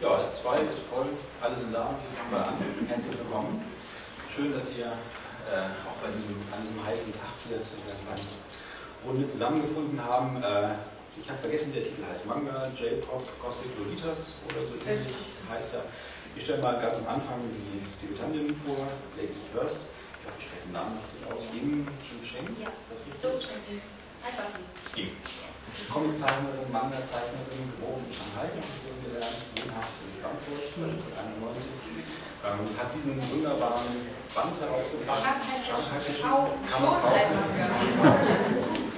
Ja, S2 ist voll, alle sind da, fangen wir an. Herzlich willkommen. Schön, dass ihr äh, auch bei diesem, an diesem heißen Tag hier zu der kleinen Runde zusammengefunden haben. Äh, ich habe vergessen, der Titel heißt Manga, J-Pop, Gothic Lolitas oder so ähnlich heißt er. Ich stelle mal ganz am Anfang die Debütantinnen vor, Ladies First. Ich hoffe, ich spreche den Namen richtig aus. Ying Cheng, ja. ist das richtig? So, Einfach. Ying. Comiczeichnerin, Manga-Zeichnerin, geboren in Shanghai, gelernt, wohnhaft in Frankfurt 1991. Ähm, hat diesen wunderbaren Band herausgebracht. Shanghai kann man kaufen.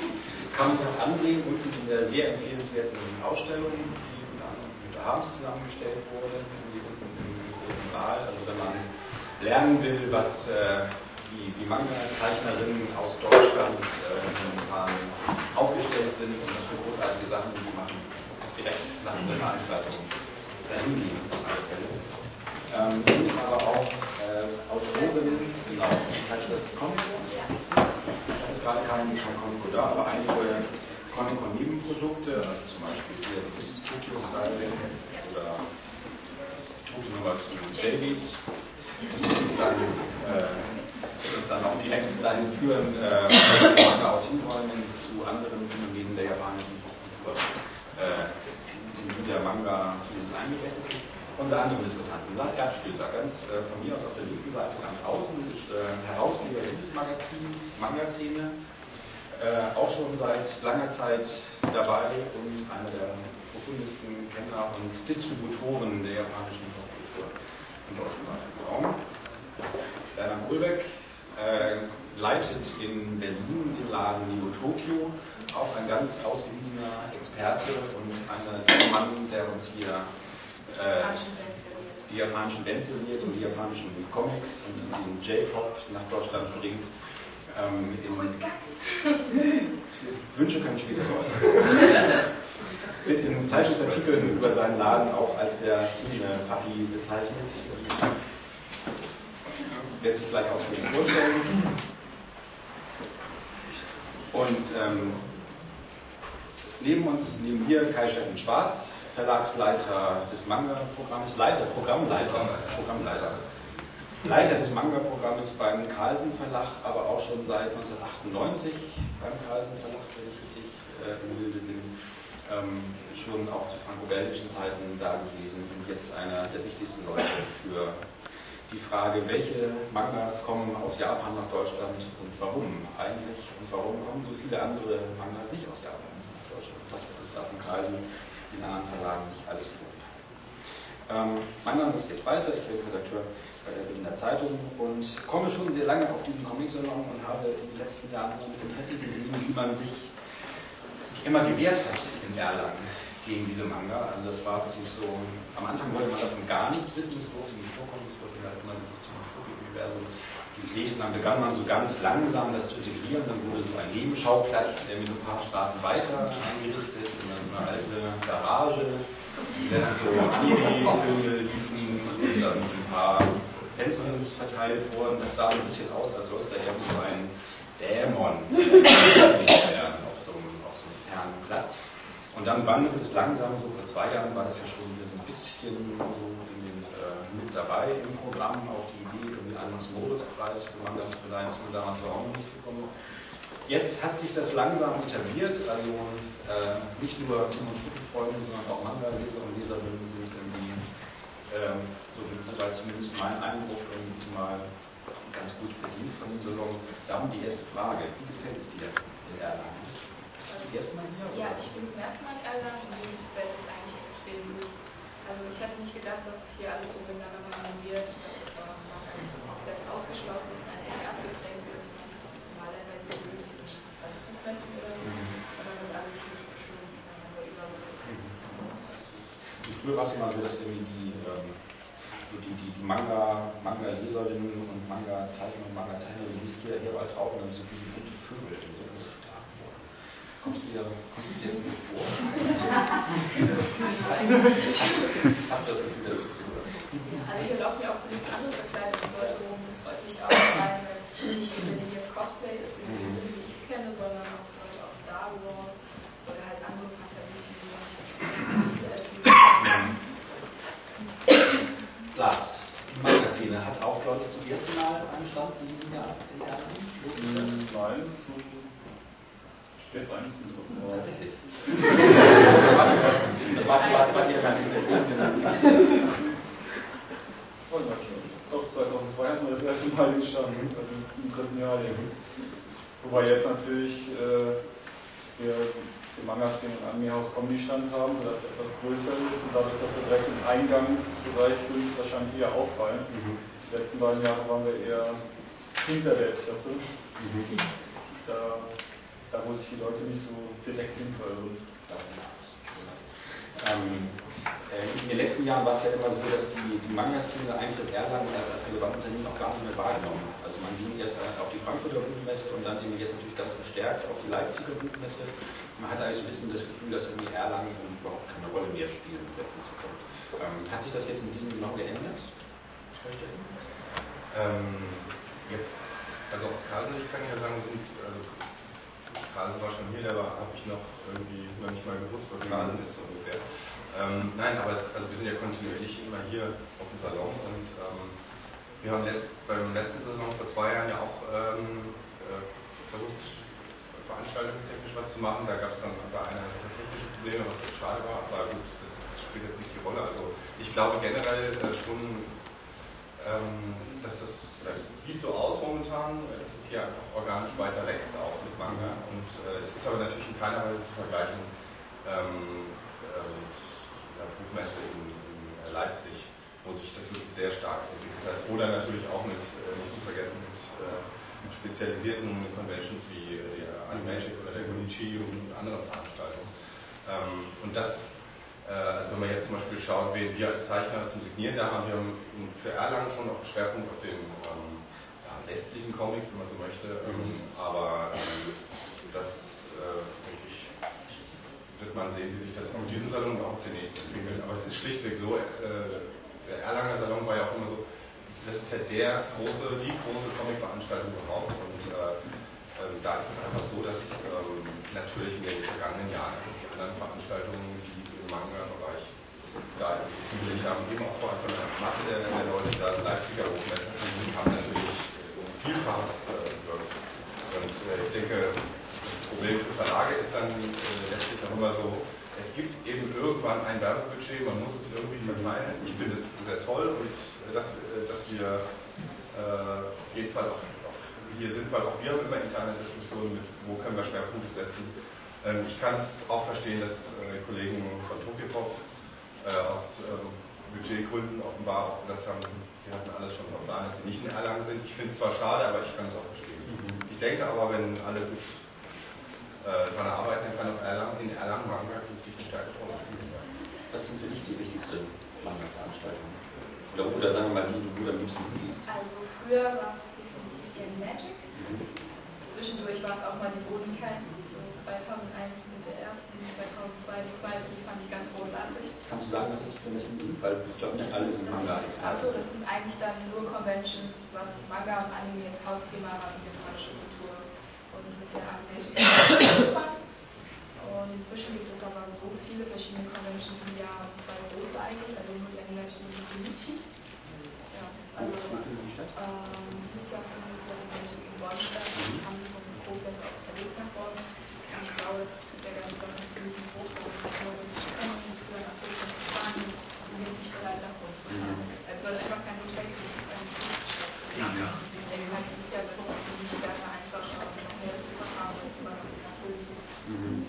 Kann man sich auch ansehen, unten in der sehr empfehlenswerten Ausstellung, die unter anderem mit Harms zusammengestellt wurde, die unten im großen Saal. Also wenn man lernen will, was äh, die, die Manga-Zeichnerinnen aus Deutschland äh, momentan aufgestellt sind und was für großartige Sachen die machen, direkt nach der Veranstaltung dahin gehen, auf alle Fälle. Ähm, ich aber auch äh, Autorin, genau, das heißt das. Ich habe jetzt gerade kein, Comico da, aber einige Comico-Nebenprodukte, also zum Beispiel hier das Tokyo Style oder das Tokyo Nummer zu J-Beat. Das ist dann äh, das dann auch direkt dahin führen, äh, aus Hinräumen zu anderen Phänomenen der japanischen Kultur, äh, in die der Manga jetzt eingebettet ist. Unser anderer Diskutanten, Lars Erbstößer, ganz äh, von mir aus auf der linken Seite ganz außen, ist äh, Herausgeber dieses Magazins, Manga-Szene, äh, auch schon seit langer Zeit dabei und einer der profundesten Kenner und Distributoren der japanischen Kultur im deutschsprachigen Raum. Bernhard Ulbeck, äh, leitet in Berlin den Laden Neo Tokyo, auch ein ganz ausgewiesener Experte und einer Mann, der uns hier äh, die japanischen serviert und die japanischen Comics und den J-Pop nach Deutschland bringt. Ähm, Wünsche kann ich später äußern. wird in Zeitungsartikeln über seinen Laden auch als der Szene-Papi bezeichnet wird sich gleich ausführlich vorstellen. Und ähm, neben uns, neben mir Kai Steffen Schwarz, Verlagsleiter des Manga-Programms, Leiter, Programmleiter, Programmleiter, Leiter des Manga-Programmes beim Carlsen Verlag, aber auch schon seit 1998 beim Carlsen Verlag, wenn ich richtig äh, im Bilde bin, ähm, schon auch zu franco-belgischen Zeiten da gewesen und jetzt einer der wichtigsten Leute für die Frage, welche Mangas kommen aus Japan nach Deutschland und warum eigentlich und warum kommen so viele andere Mangas nicht aus Japan nach Deutschland? Was wird es da von Kreisen in anderen Verlagen nicht alles tun? Ähm, mein Name ist Jens Balzer, ich bin Redakteur bei der Berliner Zeitung und komme schon sehr lange auf diesen Comic-Salon und habe in den letzten Jahren mit Interesse gesehen, wie man sich immer gewehrt hat in Erlangen gegen diese Manga. Also das war wirklich so, am Anfang wollte man davon gar nichts wissen, es durfte nicht vorkommen, es wurde halt immer dieses Universum gepflegt und dann begann man so ganz langsam das zu integrieren, dann wurde es ein Nebenschauplatz, der mit ein paar Straßen weiter eingerichtet, in einer alte Garage, in der dann so Anime-Filme liefen und dann ein paar Fensterens verteilt wurden. Das sah so ein bisschen aus, als sollte da irgendwie so ein Dämon werden auf so einem, auf so einem fernen Platz. Und dann wandelt es langsam, so vor zwei Jahren war das ja schon wieder so ein bisschen so in den, äh, mit dabei im Programm, auch die Idee, irgendwie einen Moritz-Preis für das haben wir damals auch noch nicht bekommen. Jetzt hat sich das langsam etabliert, also äh, nicht nur Tim und Stuppenfreunde, sondern auch Manga-Leser und Leserinnen sind irgendwie, äh, so war zumindest mein Eindruck, irgendwie diesmal ganz gut bedient von dem Salon. Darum die erste Frage, wie gefällt es dir in Erlangen? zum ersten Mal hier? Ja, ich bin zum ersten Mal in Erlangen und mir gefällt es eigentlich extrem gut. Also ich hätte nicht gedacht, dass hier alles so miteinander harmoniert, dass ähm, man eigentlich so komplett ausgeschlossen ist, in eine Ecke abgedrängt wird, wie man es normalerweise ist bei Buchmessen oder so, mhm. sondern dass alles hier schön miteinander. Mhm. Früher war es immer so, dass irgendwie die, ähm, so die, die, die Manga, Manga-Leserinnen und Manga-Zeichner und Manga-Zeichnerinnen, die sich hier, hier bald trauen, dann so diese bunte Vögel in so Kommst du dir, kommst du dir irgendwie vor? Hast du das Gefühl, dass du zu Also hier laufen ja auch genug andere bekleidete Leute rum, das freut mich auch, weil nicht unbedingt jetzt Cosplay ist in dem Sinne, wie ich es kenne, sondern auch Leute aus Star Wars oder halt andere Fantasiefiguren. Die Manga-Szene hat auch, glaube ich, zum ersten Mal einen Stand in diesem Jahr in Erlangen. Nein, zum jetzt eigentlich zum dritten Mal. Tatsächlich. warte, warte, ihr gar nicht mehr. Doch, 2002 hatten wir das erste Mal den Stand, also im dritten Jahr jetzt. Wobei jetzt natürlich äh, wir im Manga-Szene und Anime-Haus Comedy-Stand haben, sodass es etwas größer ist und dadurch, dass wir direkt im Eingangsbereich sind, wahrscheinlich eher auffallen. Mhm. Die letzten beiden Jahre waren wir eher hinter der Treppe. Mhm. Da, da, wo sich die Leute nicht so direkt hinverirren. Ähm, äh, in den letzten Jahren war es ja immer so, dass die, die Manga-Szene eigentlich in Erlangen als, als relevantes Unternehmen noch gar nicht mehr wahrgenommen hat. Also man ging erst auf die Frankfurter Buchmesse und dann eben jetzt natürlich ganz verstärkt auf die Leipziger Buchmesse. Man hatte eigentlich ein bisschen das Gefühl, dass irgendwie Erlangen überhaupt keine Rolle mehr spielen wird in Zukunft. Ähm, hat sich das jetzt mit diesem noch geändert? Ähm, jetzt, also aus Karlsruhe, ich kann ja sagen, sind, also Karlsruhe war schon hier, da habe ich noch irgendwie noch nicht mal gewusst, was Karlsruhe ist ungefähr. Ähm, nein, aber es, also wir sind ja kontinuierlich immer hier auf dem Salon und ähm, wir haben letzt, beim letzten Salon vor zwei Jahren ja auch ähm, äh, versucht, veranstaltungstechnisch was zu machen. Da gab es dann bei einer technische Probleme, was schade war, aber gut, das spielt jetzt nicht die Rolle. Also ich glaube generell äh, schon, ähm, dass das, das sieht so aus momentan, dass es hier einfach organisch weiter wächst, auch mit Manga. Und äh, es ist aber natürlich in keiner Weise zu vergleichen ähm, äh, Buchmesse in, in, Leipzig, wo sich das wirklich sehr stark entwickelt hat. Oder natürlich auch mit, äh, nicht zu vergessen, mit, äh, mit spezialisierten Conventions wie äh, der Animagic oder der Gonichi und anderen Veranstaltungen. Ähm, und das, also wenn man jetzt zum Beispiel schaut, wen wir als Zeichner zum Signieren da haben, wir haben für Erlangen schon noch einen Schwerpunkt auf den ähm, ja, westlichen Comics, wenn man so möchte, ähm, aber ähm, das, äh, wird man sehen, wie sich das auf diesem Salon und auch nächsten entwickelt. Aber es ist schlichtweg so, äh, der Erlanger Salon war ja auch immer so, das ist ja der große, die große Comic-Veranstaltung überhaupt. Und äh, äh, da ist es einfach so, dass ähm, natürlich in den vergangenen Jahren die anderen Veranstaltungen, die im Manga-Bereich da ziemlich haben, eben auch vor allem von der Masse der, der Leute da, Leipziger Hochmesse, haben natürlich Vielfaches äh, gewirkt. Und äh, ich denke, Problem für Verlage ist dann äh, letztlich auch immer so, es gibt eben irgendwann ein Werbebudget, man muss es irgendwie verteilen. Ich finde es sehr toll und äh, dass, äh, dass wir äh, auf jeden Fall auch, auch, hier sind, weil auch wir haben immer interne Diskussionen mit, wo können wir Schwerpunkte setzen. Ähm, ich kann es auch verstehen, dass äh, Kollegen von Tokyopop äh, aus ähm, Budgetgründen offenbar auch gesagt haben, sie hatten alles schon auf Plan, dass sie nicht in Erlangen sind. Ich finde es zwar schade, aber ich kann es auch verstehen. Ich denke aber, wenn alle gut äh, dann kann auch Erlangen, in Erlangen Manga künftig eine stärkere Rolle spielen. Was sind für dich die wichtigste Manga-Veranstaltung? Oder, oder sagen wir mal, die du am liebsten liest? Also früher war es definitiv die Magic. Mhm. Zwischendurch war es auch mal die Bodenkeim. So 2001 mit der ersten, 2002 die zweite, die fand ich ganz großartig. Kannst du sagen, was das für Messen sind? Weil ich glaube nicht alle sind Manga. Achso, das sind eigentlich dann nur Conventions, was Manga und Anime jetzt Hauptthema haben, die japanische Kultur und mit der Animation Und inzwischen gibt es aber so viele verschiedene Conventions im Jahr, zwei große eigentlich, also nur die Animation und die Konichi. Ja, also ähm, dieses Jahr findet der Animation in Bonn statt, mhm. haben sie von Koblenz aus verlegt nach Bonn. Und ich glaube, es tut der ganzen Sache einen ziemlichen Druck, weil die Leute nicht können, früher nach Koblenz zu fahren, sind jetzt nicht bereit nach Bonn zu fahren. Mhm. Es wird einfach kein Hotel geben, kein Fluggesellschaft. Ich denke dieses Jahr wird die Stärke einfach noch haben als zum Beispiel Kassel. Mhm.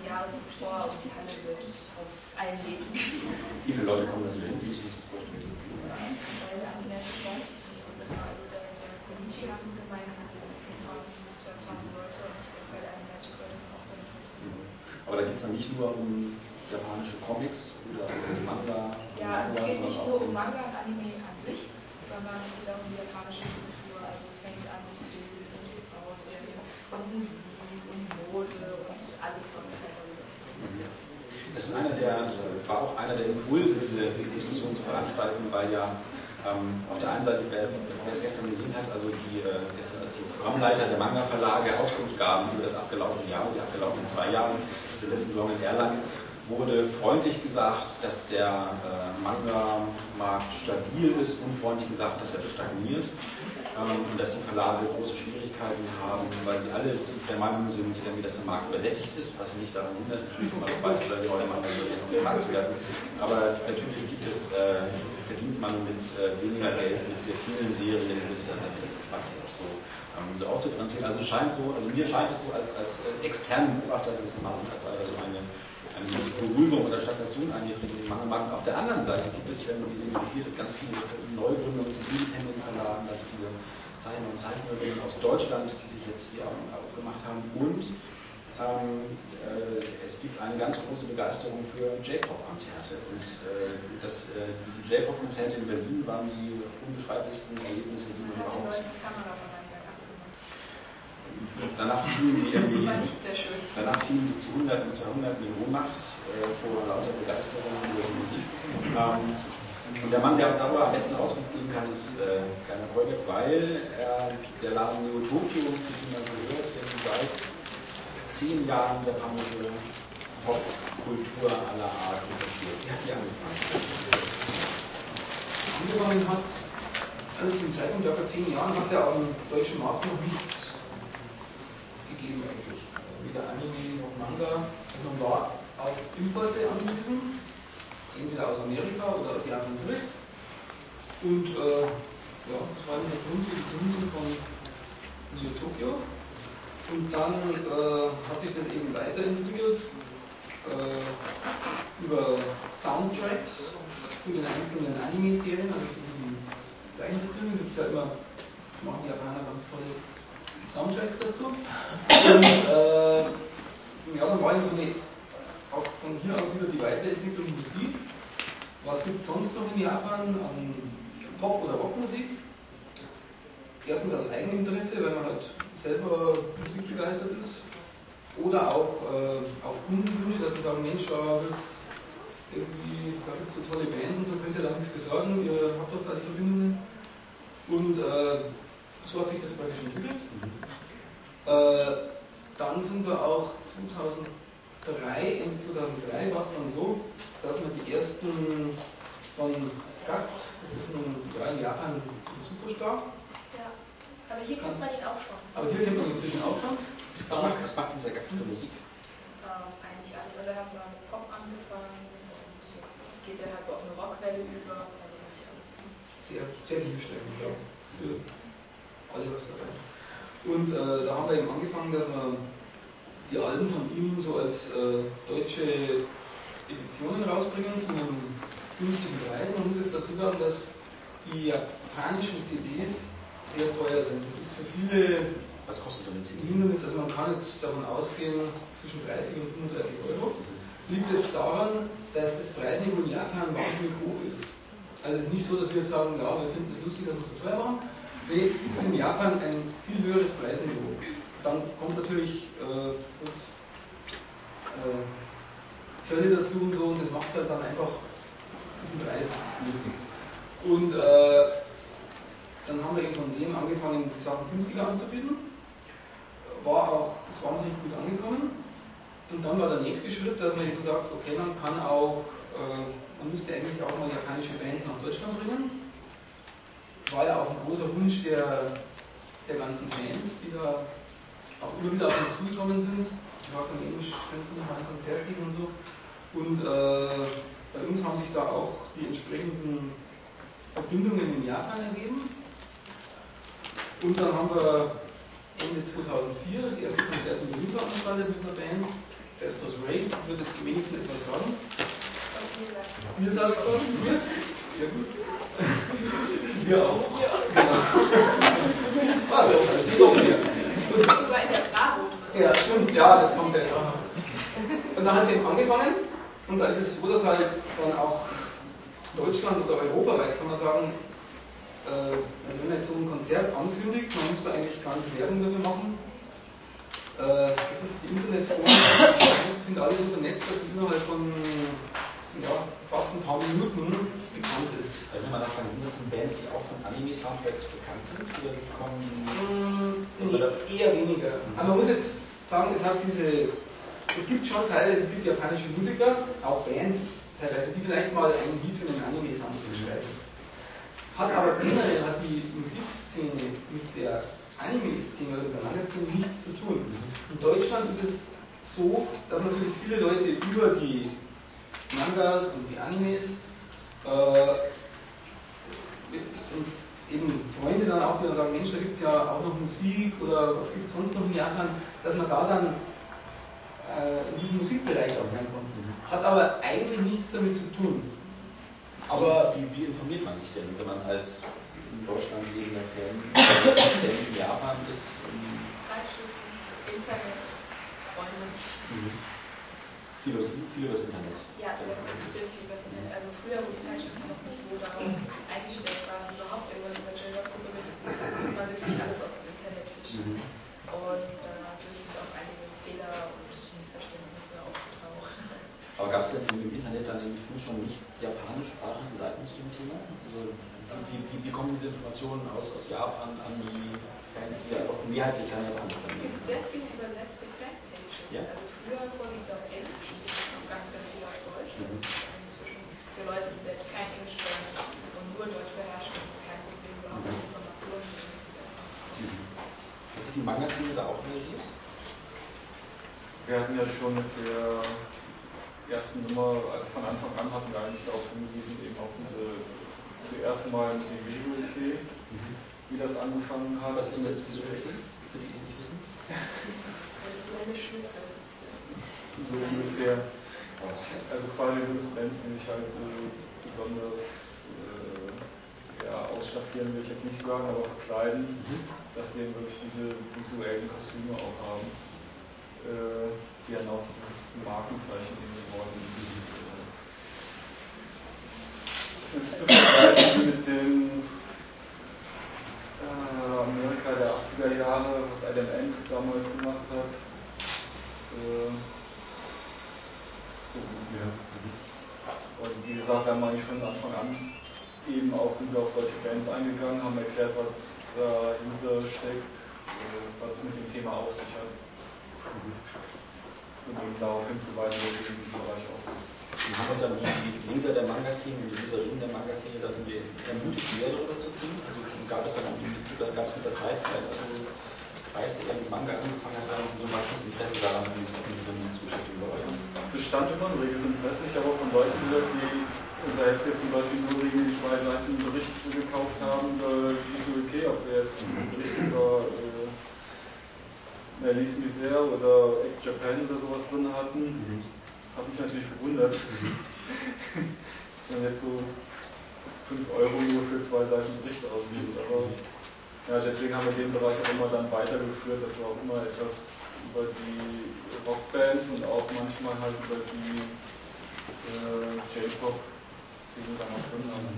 Die Jahre zuvor und die Halle wird aus allen Wegen. Wie viele Leute kommen da so hin? Wie ich das vorstellen? Zum Teil an der weiß ich nicht so genau. Also der, der Community haben sie gemeint, so 10.000 bis 12.000 Leute und ich denke, bei der Magic sollte man auch damit mhm. Aber da geht es dann nicht nur um japanische Comics oder um Manga? Ja, also es geht nicht nur um Manga und Anime an sich, sondern es geht auch um die japanische Kultur. Also es fängt an mit Film und Musik und Mode und alles, was ist. Das ist einer der, war auch einer der Impulse, diese, Diskussion zu veranstalten, weil ja ähm, auf der einen Seite, wer, wer es gestern gesehen hat, also die, äh, gestern als die Programmleiter der Manga-Verlage Auskunft gaben über das abgelaufene Jahr, die abgelaufenen zwei Jahre, den letzten Salon in Erlangen, wurde freundlich gesagt, dass der äh, Manga-Markt stabil ist, unfreundlich gesagt, dass er stagniert ähm, und dass die Verlage große Schwierigkeiten haben, weil sie alle der Meinung sind, irgendwie, dass der Markt übersättigt ist, was sie nicht daran hindert, natürlich immer noch weiter die neue Manga gemacht zu werden. Aber natürlich gibt es, äh, verdient man mit äh, weniger Geld mit sehr vielen Serien, wo sich dann das spannend so, ähm, so auszudifferenzieren. Also scheint so, also mir scheint es so als, als äh, externen Beobachter gewissermaßen, als sei da so eine gewisse Beruhigung oder Stagnation eingetreten in Mangelmarken. Auf der anderen Seite gibt es, wenn man diese motiviert, ganz viele Neugründungen in Independent-Verlagen, ganz viele Zeichner und Zeichnerinnen aus Deutschland, die sich jetzt hier aufgemacht haben. Und ähm, äh, es gibt eine ganz große Begeisterung für J-Pop-Konzerte. Und äh, das, äh, diese J-Pop-Konzerte in Berlin waren die unbeschreiblichsten Erlebnisse, die man überhaupt. Danach fielen sie irgendwie, danach fielen sie zu Hunderten, Zweihunderten in Ohnmacht äh, vor lauter Begeisterung über die Musik. Ähm, und der Mann, der uns darüber am besten Auskunft geben kann, ist äh, Kleiner Kolbeck, weil er der Laden Neo Tokyo, zu dem man gehört, seit zehn Jahren japanische Popkultur aller Art unterstützt. Wie hat die angefangen? Angefangen hat, also zum Zeitpunkt der vor zehn Jahren hat es ja am deutschen Markt noch nichts gegeben eigentlich. Weder Anime noch Manga. Also man war auf Importe angewiesen, entweder aus Amerika oder aus Japan direkt. Und äh, ja, das war der Grund die Gründung von Neo Tokyo. Und dann äh, hat sich das eben weiterentwickelt äh, über Soundtracks für den einzelnen Anime-Serien, also zu diesen Zeichentrickfilmen gibt es ja immer, machen die Japaner ganz tolle Soundtracks dazu. Und äh, ja, dann war so eine, auch von hier aus wieder die Weiterentwicklung Musik. Was gibt es sonst noch in Japan an Pop- oder Rockmusik? Erstens aus Eigeninteresse, weil man halt selber musikbegeistert ist. Oder auch äh, auf Kundenwünsche, dass sie sagen, Mensch, da wird's irgendwie, da gibt es so tolle Bands und so, könnt ihr da nichts besorgen, ihr habt doch da die Verbindungen. Und äh, so hat sich das praktisch entwickelt. Äh, dann sind wir auch 2003, Ende 2003 war es dann so, dass wir die ersten von GATT, das ist ein, ja, in Japan ein Superstar. Ja, aber hier kennt man ihn auch schon. Aber hier kennt man ihn inzwischen auch schon. Was macht, was macht dieser GATT für Musik? Ähm, eigentlich alles. Also er hat mal mit Pop angefangen und jetzt geht er halt so auf eine Rockwelle über. Also eigentlich alles. Sehr, sehr vielfältig, ja. Für alle was dabei. Und äh, da haben wir eben angefangen, dass wir die Alben von ihm so als äh, deutsche Editionen rausbringen zu einem günstigen Preis. Man muss jetzt dazu sagen, dass die japanischen CDs sehr teuer sind. Das ist für viele was kostet so eine CD? Hindernis, also man kann jetzt davon ausgehen, zwischen 30 und 35 Euro. Liegt jetzt daran, dass das Preisniveau in Japan wahnsinnig hoch ist. Also es ist nicht so, dass wir jetzt sagen, ja, wir finden es lustig, dass wir es so teuer machen, Nee, es ist in Japan ein viel höheres Preisniveau. Dann kommt natürlich äh, gut, äh, Zölle dazu und so und das macht es halt dann einfach den Preis nötig. Und äh, dann haben wir eben von dem angefangen, die Sachen günstiger anzubieten. War auch ist wahnsinnig gut angekommen. Und dann war der nächste Schritt, dass man eben sagt, okay, man kann auch, äh, man müsste eigentlich auch mal japanische Bands nach Deutschland bringen war ja auch ein großer Wunsch der, der ganzen Fans, die da auch immer wieder auf uns zugekommen sind. Ich war von Englisch, könnten noch mal ein Konzert geben und so. Und äh, bei uns haben sich da auch die entsprechenden Verbindungen in Japan ergeben. Und dann haben wir Ende 2004 das erste Konzert in Berlin veranstaltet mit einer Band. Vespers Ray, wird jetzt wenigstens etwas sagen. Mir sagt es was? Sehr gut. Wir auch. Ja. Genau. Ah, das sieht doch mehr. Sogar in der Bravo. Ja, stimmt, ja, das kommt ja. Und dann hat sie eben angefangen und da ist es so, dass halt dann auch Deutschland oder europaweit kann man sagen, äh, also wenn man jetzt so ein Konzert ankündigt, man muss da eigentlich gar nicht Werbung dafür machen. Äh, das ist die Internetforen, das sind alle so vernetzt, dass es innerhalb von ja, fast ein paar Minuten bekannt ist. Also mal nachfragen, sind das denn Bands, die auch von Anime-Soundtracks bekannt sind? Oder kommen mm, nee, eher weniger. Aber man muss jetzt sagen, es hat diese es gibt schon teilweise, es gibt japanische Musiker, auch Bands teilweise, die vielleicht mal ein Lied für den Anime-Soundtrack schreiben. Hat aber generell hat die Musikszene mit der Anime-Szene oder der Manga-Szene nichts zu tun. In Deutschland ist es so, dass natürlich viele Leute über die Mangas und die Animes äh, und eben Freunde dann auch wieder sagen, Mensch, da gibt es ja auch noch Musik oder was gibt es sonst noch in Japan, dass man da dann äh, in diesen Musikbereich auch reinkommt. Hat aber eigentlich nichts damit zu tun. Aber wie, wie informiert man sich denn, wenn man als in Deutschland lebender Fan, der in Japan ist? Zeitschriften, Internet, Freunde. Mhm. Viel über, viel über das Internet. Ja, sehr extrem viel über das Internet. Also früher, wo die Zeitschriften noch nicht so darauf eingestellt waren, überhaupt irgendwas über J-Rock zu berichten, musste man wirklich alles aus dem Internet fischen. Mhm. Und dadurch sind auch einige Fehler und Missverständnisse aufgetaucht. Aber gab es denn im Internet dann eben früh schon nicht japanischsprachige Seiten zu dem Thema? Also, wie, wie, wie, kommen diese Informationen aus, aus Japan an die Fans, die ja auch mehrheitlich keine Japanisch Es viele übersetzte Fanpages. Ja? Also früher vorwiegend auf Englisch, ganz, ganz viel auf Deutsch. Mhm. Inzwischen für Leute, die selbst kein Englisch können und nur Deutsch beherrschen, kein Problem, überhaupt Mhm. Informationen zu bekommen. Mhm. Hat sich die Manga-Szene da auch engagiert? Wir hatten ja schon mit der ersten Nummer, also von Anfang an hatten wir eigentlich darauf hingewiesen, eben auch diese zuerst mal mit dem Visual Kei, wie das angefangen hat. Was ist das Mit- Visual Kei? Für die, die es nicht wissen? Visuelle Schlüssel. So ungefähr. Also quasi sind es Bands, die sich halt äh, besonders äh, ja, ausstaffieren, will ich jetzt nicht sagen, aber verkleiden, dass sie eben wirklich diese visuellen Kostüme auch haben, äh, die dann auch dieses Markenzeichen eben geworden ist. Es ist zu vergleichen mit dem äh, Amerika der 80er Jahre, was Adam Ant damals gemacht hat. Äh, so ungefähr. Und wie gesagt, wir haben eigentlich von Anfang an eben auch sind wir auf solche Bands eingegangen, haben erklärt, was dahinter steckt, äh, was mit dem Thema auf sich hat. Und eben darauf hinzuweisen, dass wir in diesem Bereich auch Und haben dann die Leser der Manga-Szene und die Leserinnen der Manga-Szene dann ermutigt, mehr darüber zu kriegen? Also gab es dann irgendwie, gab mit der Zeit vielleicht so Kreis, der mit Manga angefangen hat, dann so ein wachsendes Interesse daran, wie sich mit dem zu beschäftigen es bestand immer ein reges Interesse. Ich habe auch von Leuten gehört, die Heft jetzt zum Beispiel nur wegen den zwei Seiten Bericht gekauft haben, äh, die ist so okay, ob wir jetzt einen Bericht über äh, Melise Misère oder Ex-Japan oder sowas drin hatten. Das hat mich natürlich gewundert. dass man jetzt so 5 Euro nur für zwei Seiten Bericht ausgibt. Aber ja, deswegen haben wir den Bereich auch immer dann weitergeführt, dass wir auch immer etwas über die Rockbands und auch manchmal halt über die äh, J-Pop-Szene dann auch drin haben.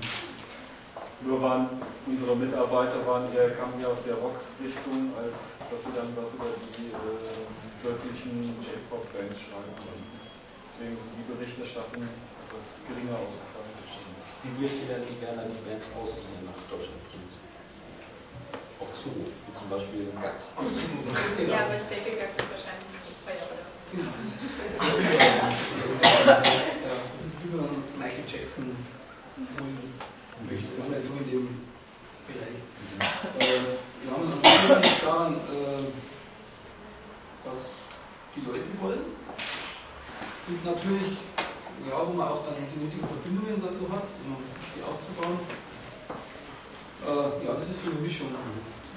Nur waren unsere Mitarbeiter waren eher, kamen eher aus der Rock-Richtung, als dass sie dann was über die äh, wirklichen J-Pop-Bands schreiben konnten. Deswegen sind die Berichterstattungen etwas geringer ausgefallen. Wie würdet ihr dann die Bands aus, die ihr nach Deutschland? Auf Zuruf, wie zum Beispiel. Genau. Ja, aber ich denke, Gakt ist wahrscheinlich nicht so teuer oder so. Genau, das ist, ja, das ist wie ein Michael Jackson holen möchte. Das haben wir jetzt so in dem Bereich. Äh, wir haben dann liegt daran, äh, was die Leute wollen. Und natürlich, ja, wo man auch dann die nötigen Verbindungen dazu hat, um die aufzubauen. Äh, ja, das ist so eine Mischung.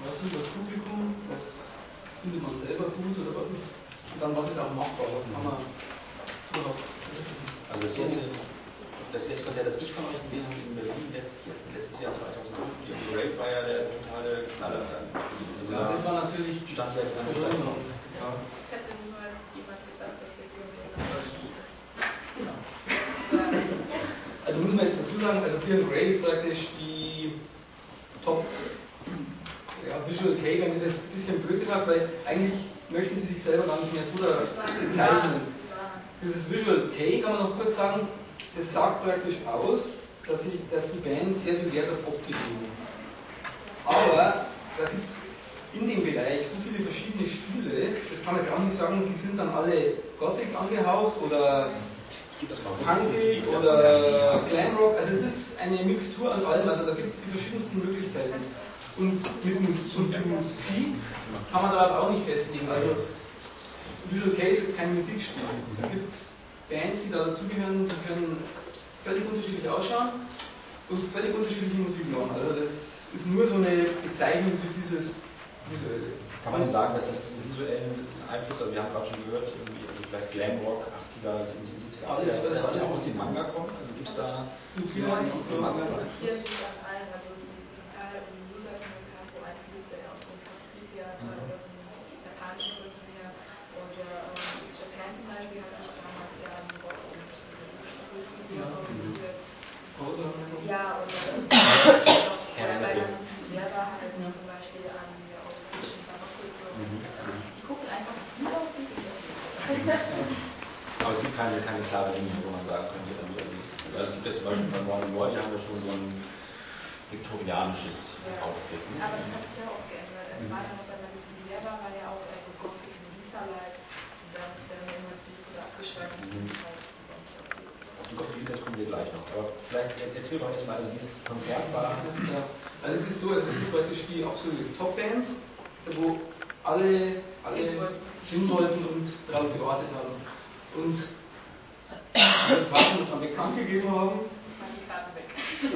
Was will das Publikum, was findet man selber gut oder was ist, und dann was ist auch machbar, was kann man überhaupt. Also das erste, das erste Konzert, das ich von euch gesehen habe in Berlin letzt, jetzt, letztes Jahr 2005, die Rape war ja der totale Knaller dann. Also Ja, das war natürlich stand ja Corona. drauf. Ja. Es hätte niemals jemand gedacht, dass der. Das war echt. Also muss man jetzt dazu sagen, also Grey ist praktisch die Top ja, Visual K, wenn man das jetzt ein bisschen blöd gesagt, weil eigentlich möchten sie sich selber gar nicht mehr so da bezeichnen. Dieses Visual K kann man noch kurz sagen, das sagt praktisch aus, dass, sie, dass die Band sehr viel Wert auf Optik legen. Aber da gibt es in dem Bereich so viele verschiedene Stile, das kann man jetzt auch nicht sagen, die sind dann alle Gothic angehaucht oder Punkig oder Glamrock, also es ist eine Mixtur an allem, also da gibt es die verschiedensten Möglichkeiten. Und mit Musik kann man darauf auch nicht festlegen. Also Visual Case ist jetzt kein Musikstil. Da gibt es Bands, die da dazugehören, die können völlig unterschiedlich ausschauen und völlig unterschiedliche Musik machen. Also das ist nur so eine Bezeichnung für dieses visuelle. Kann man denn sagen, dass das diesen visuellen Einfluss, also wir haben gerade schon gehört, irgendwie also vielleicht Glamrock, 80er, 70er, 80er, das, dass die auch aus dem Manga kommt? Also gibt es da zusätzlich auf den Manga Hier liegt an allen, also die zum Teil im hat so Einflüsse aus dem Kabuki-Theater oder dem japanischen Rissen her. Und der ähm, It's Japan zum Beispiel hat sich damals ja an Rock und Kultur orientiert. Ja, und äh, bei ganz Lehrer hat sich zum Beispiel an die europäischen Tabakkultur. Die gucken einfach, was gut aussieht und das Aber es gibt keine, keine klare Linie, wo man sagen könnte, also es, also es gibt jetzt zum Beispiel bei Morning War, die haben ja schon so ein viktorianisches Ja. Outfit. Aber das hat sich ja auch geändert. Also Gerade noch bei meinem Lehrer war ja auch eher so Gothic Lisa-like. Und dann ist der dann irgendwas düster oder abgeschweift. Mhm. Und das kommen wir gleich noch. Aber vielleicht erzähl doch erstmal, also dieses Konzert war. Ja. Also es ist so, also es ist praktisch die absolute Top-Band, wo alle, alle hin wollten und darauf gewartet haben. Und an den Tag, wo wir es dann bekannt gegeben haben,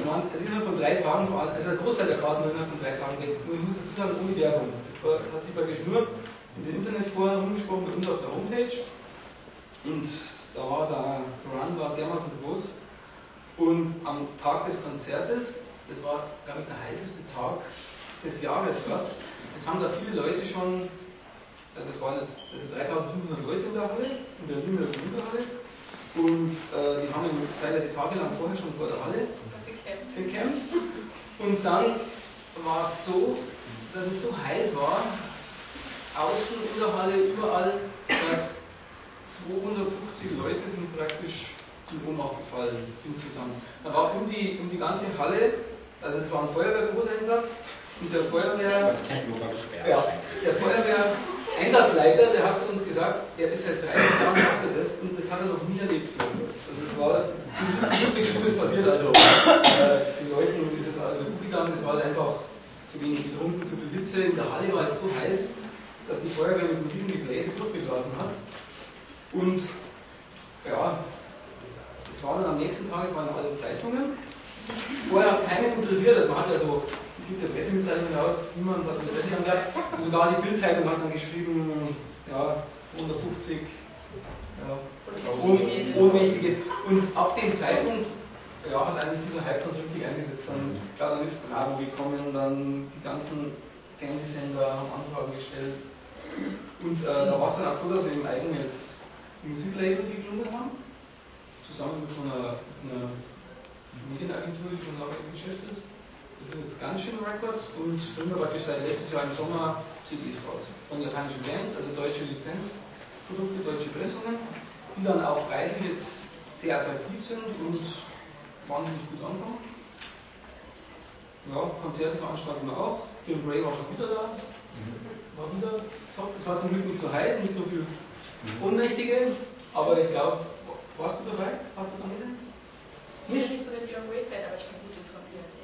waren also innerhalb von drei Tagen, also ein Großteil der Karten war innerhalb von drei Tagen weg. Nur ich muss dazu sagen, ohne Werbung. Das war, hat sich praktisch nur in den Internetforen rumgesprochen, bei uns auf der Homepage. Und da war der Run war dermaßen groß. Und am Tag des Konzertes, das war, glaube ich, der heißeste Tag des Jahres fast, jetzt haben da viele Leute schon, äh, das waren jetzt also 3500 Leute in der Halle, in der Berliner Halle, und äh, die haben teilweise tagelang vorher schon vor der Halle gekämpft. Und dann war es so, dass es so heiß war, außen in der Halle überall, dass 250 Leute sind praktisch in Ohnmacht gefallen insgesamt. Da war um die, um die ganze Halle, also es war ein Feuerwehrgroßeinsatz und der Feuerwehr, ja, der Feuerwehr-Einsatzleiter, der hat zu uns gesagt, er ist seit 30 Jahren macht er das und das hat er noch nie erlebt. So. Also das war, das ist wirklich Schlimmes passiert. Also äh, den Leuten ist es also gut gegangen, es war halt einfach zu wenig getrunken, zu viel Hitze. In der Halle war es so heiß, dass die Feuerwehr mit einem riesigen Gebläse durchgeblasen hat. Und ja, das war dann am nächsten Tag, es waren alle Zeitungen. Vorher hat es keinen interessiert, also man hat ja so, ja Pressemitteilungen raus, niemand hat Interesse gehabt. Und sogar die Bildzeitung hat dann geschrieben, ja, 250 ja, ohn- Ohnmächtige. Und ab dem Zeitpunkt ja, hat eigentlich dieser Hype so richtig eingesetzt. Dann, Bravo gekommen, dann die ganzen Fernsehsender haben Anfragen gestellt. Und äh, da war es dann auch so, dass wir ein eigenes Musiklabel gegründet haben, zusammen mit so einer, mit einer Medienagentur, die schon lange im Geschäft ist. Das sind jetzt Gunshin Records und bringen wir praktisch seit letztes Jahr im Sommer CDs raus. Von japanischen Bands, also deutsche Lizenzprodukte, deutsche Pressungen, die dann auch preislich jetzt sehr attraktiv sind und wahnsinnig gut ankommen. Ja, Konzerte veranstalten wir auch. Bill Bray war schon wieder da. War wieder top. Es war zum Glück nicht so heiß, nicht so viel Ohnmächtige, aber ich glaube, warst du dabei? Hast du gelesen? Ich bin nicht so der Björn Way-Fan, aber ich bin gut informiert.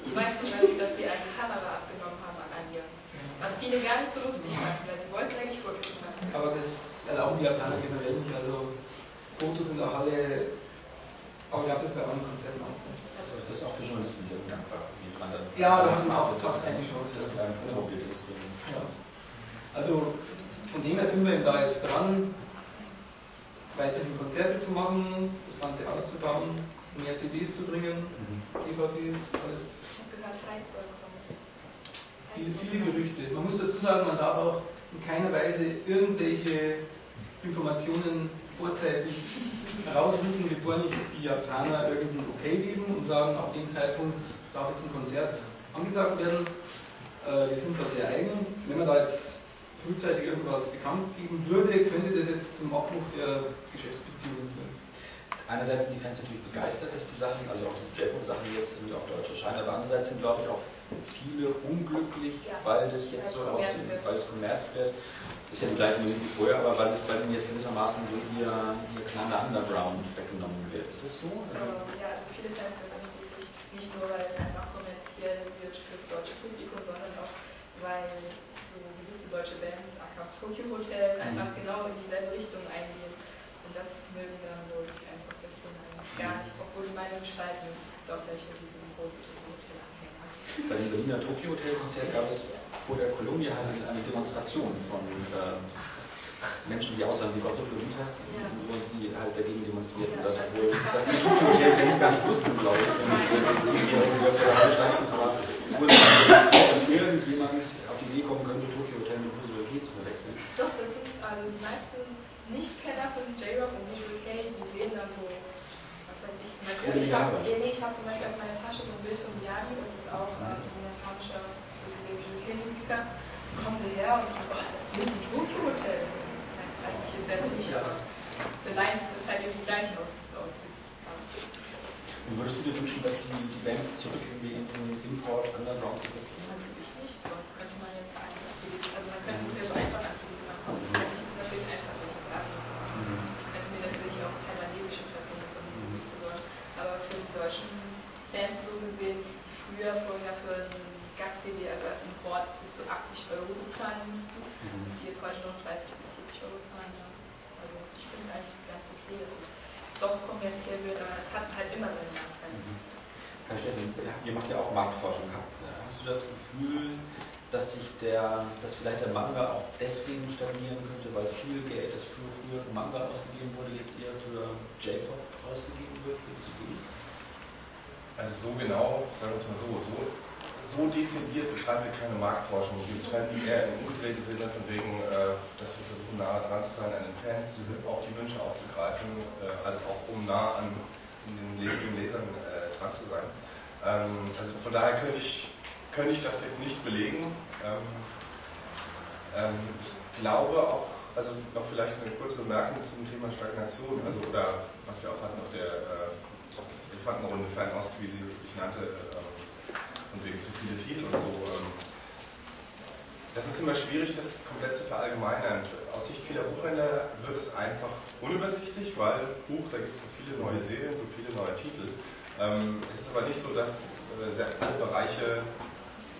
Ich weiß zum Beispiel, dass sie eine Kamera abgenommen haben an Anja. Was viele gar nicht so lustig fanden, weil sie wollten eigentlich Fotos machen. Aber das erlauben die Japaner generell nicht. Also Fotos in der Halle, aber ich glaube, das wäre auch ein Konzert auch so. Das ist auch für Journalisten sehr undankbar. Ja, da hast du auch fast keine Chance. Das mit einem Fotobild. Ja. Also von dem her sind wir da jetzt dran, weiterhin Konzerte zu machen, das Ganze auszubauen, mehr CDs zu bringen, DVDs, alles. Ich habe gehört, Hype soll kommen. Viele, viele Gerüchte. Man muss dazu sagen, man darf auch in keiner Weise irgendwelche Informationen vorzeitig herausrücken, bevor nicht die Japaner irgendein Okay geben und sagen, ab dem Zeitpunkt darf jetzt ein Konzert angesagt werden. Äh, wir sind da sehr eigen. Wenn man da jetzt frühzeitig irgendwas bekannt geben würde, könnte das jetzt zum Abbruch der Geschäftsbeziehungen führen. einerseits sind die Fans natürlich begeistert, dass die Sachen, also auch die J-Pop-Sachen jetzt irgendwie auf Deutsch erscheinen, aber andererseits sind, glaube ich, auch viele unglücklich, ja. weil das jetzt so aus dem, weil es Kommerz wird. Ist ja die gleiche Musik wie vorher, aber weil es bei ihnen jetzt gewissermaßen so ihr, ihr kleiner Underground weggenommen wird. Ist das so? Also, ja, also viele Fans sind dann wirklich nicht nur, weil es einfach kommerziell wird fürs deutsche Publikum, sondern auch, weil so gewisse deutsche Bands, aka Tokyo Hotel, einfach mhm. genau in dieselbe Richtung eingehen. Und das mögen dann so die einfach eigentlich gar nicht, obwohl die Meinung spalten. Es gibt auch welche, die sind große Tokyo Hotel Anhänger. Bei dem Berliner Tokyo Hotel Konzert gab es vor der Columbia eine Demonstration von äh, Menschen, die aussahen wie Gottfried Lolitas, ja. die halt dagegen demonstrierten, ja, dass obwohl das die Tokyo Hotel Fans gar nicht wussten, glaube ich, die das vor der Halle standen, aber es wurde dass irgendjemand auf die Idee kommen könnte, Tokyo Hotel mit Visual K zu verwechseln. Doch, das sind also die meisten nicht-Kenner von J-Rock und Visual K, die sehen dann so, was weiß ich, zum Beispiel, ich habe nee, hab zum Beispiel auf meiner Tasche so ein Bild von Yagi, das ist auch ein amerikanischer so Visual K-Musiker, kommen sie her und fragen, oh, ist das Bild im Tokyo Hotel? Nein, eigentlich ist das nicht, aber für Lines sieht das halt irgendwie gleich aus, wie es aussieht. Und würdest du dir wünschen, dass die, die Bands zurück irgendwie in den Import Underground zurückgehen? Sonst könnte man jetzt einfach also man könnte ungefähr so einfach an CDs rankommen. Eigentlich ist es natürlich einfach, wenn ich sage, ich hätte mir natürlich auch taiwanesische Fassungen von CDs besorgt. Aber für die deutschen Fans so gesehen, die früher vorher für ein GAC-CD, also als Import, bis zu 80 Euro bezahlen mussten, mhm. dass die jetzt heute nur 30 bis 40 Euro zahlen. Ja. Also ich finde eigentlich ganz okay, dass es doch kommerziell wird, aber es hat halt immer seine Nachteile. Mhm. Herr Steffen, ihr macht ja auch Marktforschung. Hast du das Gefühl, dass sich der, dass vielleicht der Manga auch deswegen stagnieren könnte, weil viel Geld, das früher, früher für Manga ausgegeben wurde, jetzt eher für J-Pop ausgegeben wird, für CDs? Also so genau, sagen wir es mal so, so, so dezidiert betreiben wir keine Marktforschung. Wir betreiben die eher im umgedrehten Sinne, von wegen, äh, dass wir versuchen, nah dran zu sein an den Fans, auch die Wünsche aufzugreifen, äh, also auch um nah an den Lesern äh, dran zu sein. Ähm, also von daher könnte ich könnte ich das jetzt nicht belegen. Ähm, ähm, ich glaube auch, also noch vielleicht eine kurze Bemerkung zum Thema Stagnation, also oder was wir auch hatten auf der äh, Elefantenrunde Fernost, wie sie sich nannte, ähm, von wegen zu viele Titel und so. Ähm, das ist immer schwierig, das komplett zu verallgemeinern. Aus Sicht vieler Buchhändler wird es einfach unübersichtlich, weil Buch, da gibt es so viele neue Serien, so viele neue Titel. Ähm, es ist aber nicht so, dass äh, sehr viele Bereiche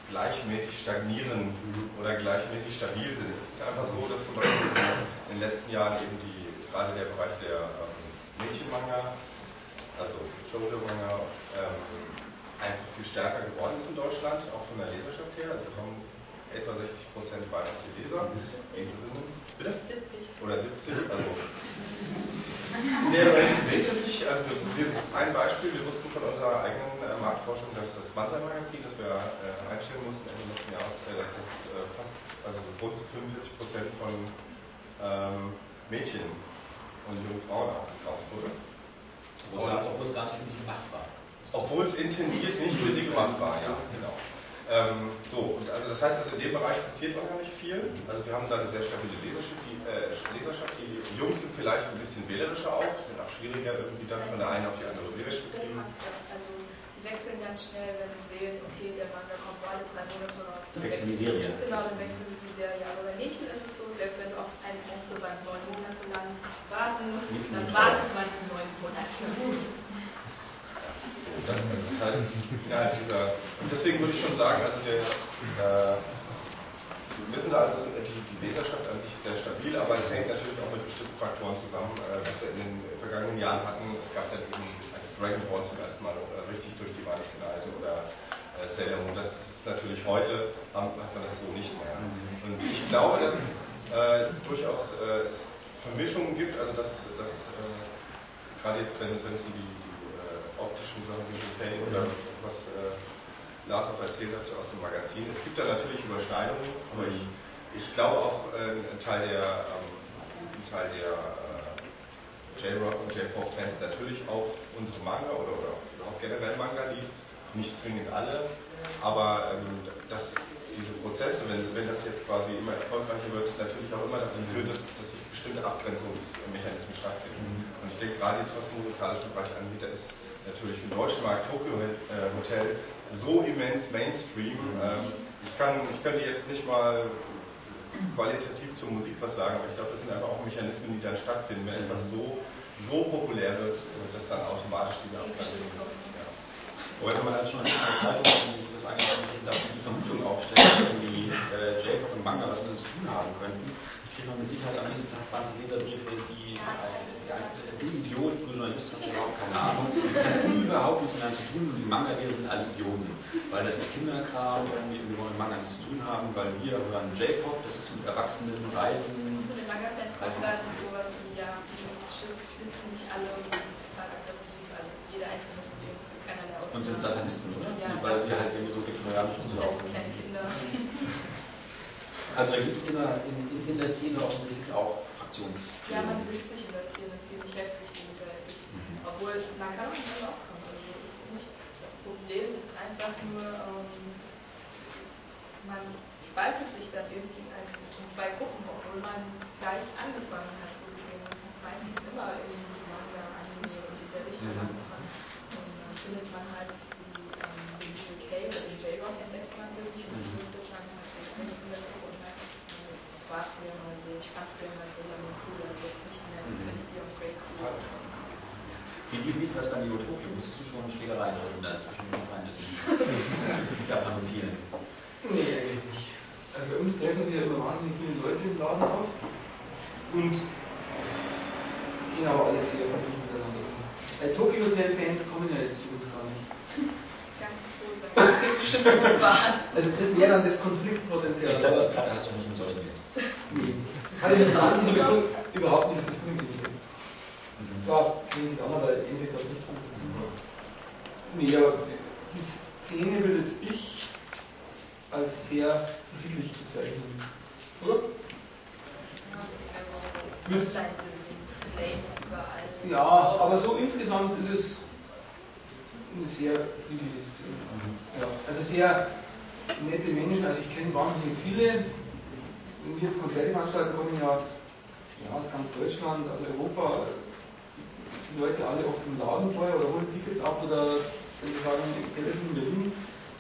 gleichmäßig stagnieren oder gleichmäßig stabil sind. Es ist einfach so, dass zum Beispiel in den letzten Jahren eben die, gerade der Bereich der ähm, Mädchenmanga, also Shoujo-Manga, ähm, einfach viel stärker geworden ist in Deutschland, auch von der Leserschaft her. Also kommen etwa 60 Prozent weibliche Leser. 70. Leserinnen. Bitte? 70. Oder 70, also. nee, aber dreht es sich, also wir, ein Beispiel, wir wussten von unserer eigenen äh, Marktforschung, dass das Banzai-Magazin, das wir äh, einstellen mussten Ende letzten Jahres, äh, dass das äh, fast, also so rund 45 Prozent von ähm, Mädchen und jungen Frauen auch gekauft wurde. Obwohl es gar nicht für sie gemacht war. Obwohl es intendiert nicht für sie gemacht war, ja, genau. Ähm, so, und also das heißt, also in dem Bereich passiert noch gar nicht viel. Also wir haben da eine sehr stabile Leserschaft. Die, äh, Leserschaft. die Jungs sind vielleicht ein bisschen wählerischer auch, sind auch schwieriger irgendwie dann von der einen auf die andere Serie zu kriegen. Also die wechseln ganz schnell, wenn sie sehen, okay, der Manga kommt alle drei Monate raus. Dann wechseln die Serie. Genau, dann wechseln sie die Serie. Aber bei Mädchen ist es so, selbst wenn du auf ein Einzelband neun Monate lang warten musst, dann wartet man die neun Monate. Das, heißt, innerhalb dieser, und deswegen würde ich schon sagen, also der, äh, wir wissen da also, die, die Leserschaft an sich ist sehr stabil, aber es hängt natürlich auch mit bestimmten Faktoren zusammen, äh, was wir in den vergangenen Jahren hatten. Es gab dann eben, als Dragon Ball zum ersten Mal äh, richtig durch die Wand knallte oder äh, Sailor Moon, das ist natürlich heute, hat man das so nicht mehr. Und ich glaube, dass äh, durchaus äh, es Vermischungen gibt, also dass, dass äh, gerade jetzt, wenn, wenn es die optischen Sachen wie Bouquet oder was äh, Lars auch erzählt hat aus dem Magazin. Es gibt da natürlich Überschneidungen, aber ich, ich glaube auch, äh, ein Teil der, ähm, ein Teil der äh, J-Rock und J-Pop-Fans natürlich auch unsere Manga oder, oder auch generell Manga liest. Nicht zwingend alle, aber ähm, das diese Prozesse, wenn, wenn das jetzt quasi immer erfolgreicher wird, natürlich auch immer dazu führt, dass, dass sich bestimmte Abgrenzungsmechanismen stattfinden. Mhm. Und ich denke, gerade jetzt, was den musikalischen Bereich angeht, da ist natürlich im deutschen Markt Tokyo äh, Hotel so immens Mainstream. Mhm. Ähm, ich, kann, ich könnte jetzt nicht mal qualitativ zur Musik was sagen, aber ich glaube, das sind einfach auch Mechanismen, die dann stattfinden, wenn etwas so, so populär wird, dass dann automatisch diese Abgrenzung. Ja. Wobei wenn man das schon in der Zeitung das eigentlich die Vermutung aufstellt, dass irgendwie äh, J-Pop und Manga was mit uns zu tun haben könnten, man mit Sicherheit am nächsten Tag 20 Leserbriefe, die du Idiot, du Journalist hast ja überhaupt keine Ahnung, das hat überhaupt nichts mehr zu tun die Manga-Leser sind alle Idioten, weil das ist Kinderkram, irgendwie, wir wollen mit Manga nichts zu tun haben, weil wir hören J-Pop, das ist mit Erwachsenen, Reiten. Von den Manga-Fans kommt da sowas wie, ja, die finden nicht alle total aggressiv, also jeder einzelne und sind Satanisten, oder? Ja, Weil sie halt irgendwie so so laufen. Kleine Kinder. Also da gibt es in, in, in, der Szene offensichtlich auch Fraktions. Ja, man bewegt sich in der Szene ziemlich heftig gegenseitig. Mhm. Obwohl, man kann auch nicht rauskommen. Also so ist nicht. Das Problem ist einfach nur, ähm, ist, man spaltet sich dann irgendwie in, in zwei Gruppen, obwohl man gleich angefangen hat zu gehen. Meistens immer in Manga, Anime und in der Richtung mhm. angefangen findet man halt die, ähm, den UK oder den J-Rock entdeckt man sich und dann wird man halt und das das die. Wie, wie ist das bei Neotopia? Musstest du schon Schlägereien da zwischen den Feinden? ja, von vielen. Nee, eigentlich nicht. Also bei uns treffen sich ja immer wahnsinnig viele Leute im Laden auf und gehen aber alle sehr verbunden miteinander. Tokyo Hotel Fans kommen ja jetzt zu uns gar nicht. Ganz froh sein. also das wäre dann das Konfliktpotenzial. Ja, aber gerade hast du nicht im Soll Nee. Das hat ja mit Franzen sowieso überhaupt nichts zu tun. Mhm. Klar, gehen sie an, aber im Endeffekt hat nichts zu tun. Nee, aber die Szene würde jetzt ich als sehr friedlich bezeichnen. Oder? Das wäre so Flames überall. Ja, aber so insgesamt ist es eine sehr friedliche Szene. Ja, also sehr nette Menschen, also ich kenne wahnsinnig viele. Wenn wir jetzt Konzerte veranstalten, kommen ja, ja aus ganz Deutschland, also Europa, die Leute alle oft im Laden vorher oder holen Tickets ab oder wenn sie sagen, kenne das in Berlin,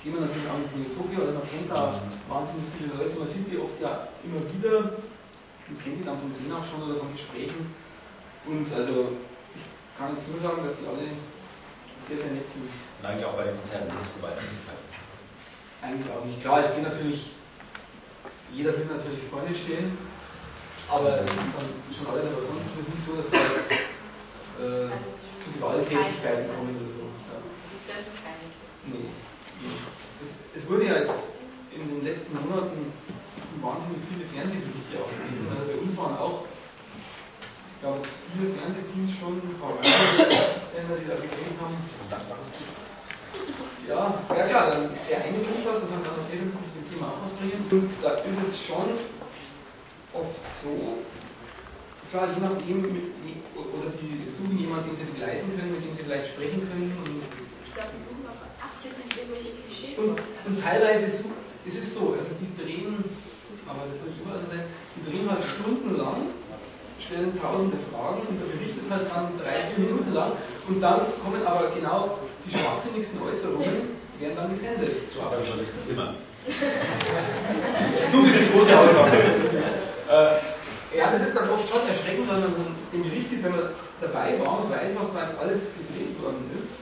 gehen wir natürlich auch in Tokio, also man kennt da wahnsinnig viele Leute, man sieht die oft ja immer wieder, man kennt die dann vom Sehen auch schon oder von Gesprächen. Und also ich kann jetzt nur sagen, dass die alle sehr, sehr nett sind. Nein, ja auch bei den Konzerten nicht weit Eigentlich auch nicht. Klar, es geht natürlich, jeder will natürlich vorne stehen, aber es ist dann schon alles, aber sonst ist es nicht so, dass da jetzt äh, also, Gewalttätigkeiten kommen oder so. Ja. Nee. Es, es wurde ja jetzt in den letzten Monaten wahnsinnig viele Fernsehberichte auch gelesen. Also bei uns waren auch ich glaube, viele Fernsehteams schon, Sender, die da gedreht haben. Ja, ja klar, dann der eine bringt was, dann kann der andere höchstens mit dem Thema auch was bringen. Und da ist es schon oft so, klar, je nachdem, mit, oder die suchen jemanden, den sie begleiten können, mit dem sie vielleicht sprechen können. Und ich glaube, die suchen auch absichtlich irgendwelche Klischees. Und, und teilweise ist es so, also die drehen, aber das wird überall sein, die drehen halt stundenlang stellen tausende Fragen und der Bericht ist halt dann drei, vier Minuten lang und dann kommen aber genau die schwachsinnigsten Äußerungen, werden dann gesendet. So arbeiten Journalisten immer. du bist die große Ausnahme. äh, ja, das ist dann oft schon erschreckend, weil man den Bericht sieht, wenn man dabei war und weiß, was da jetzt alles gedreht worden ist.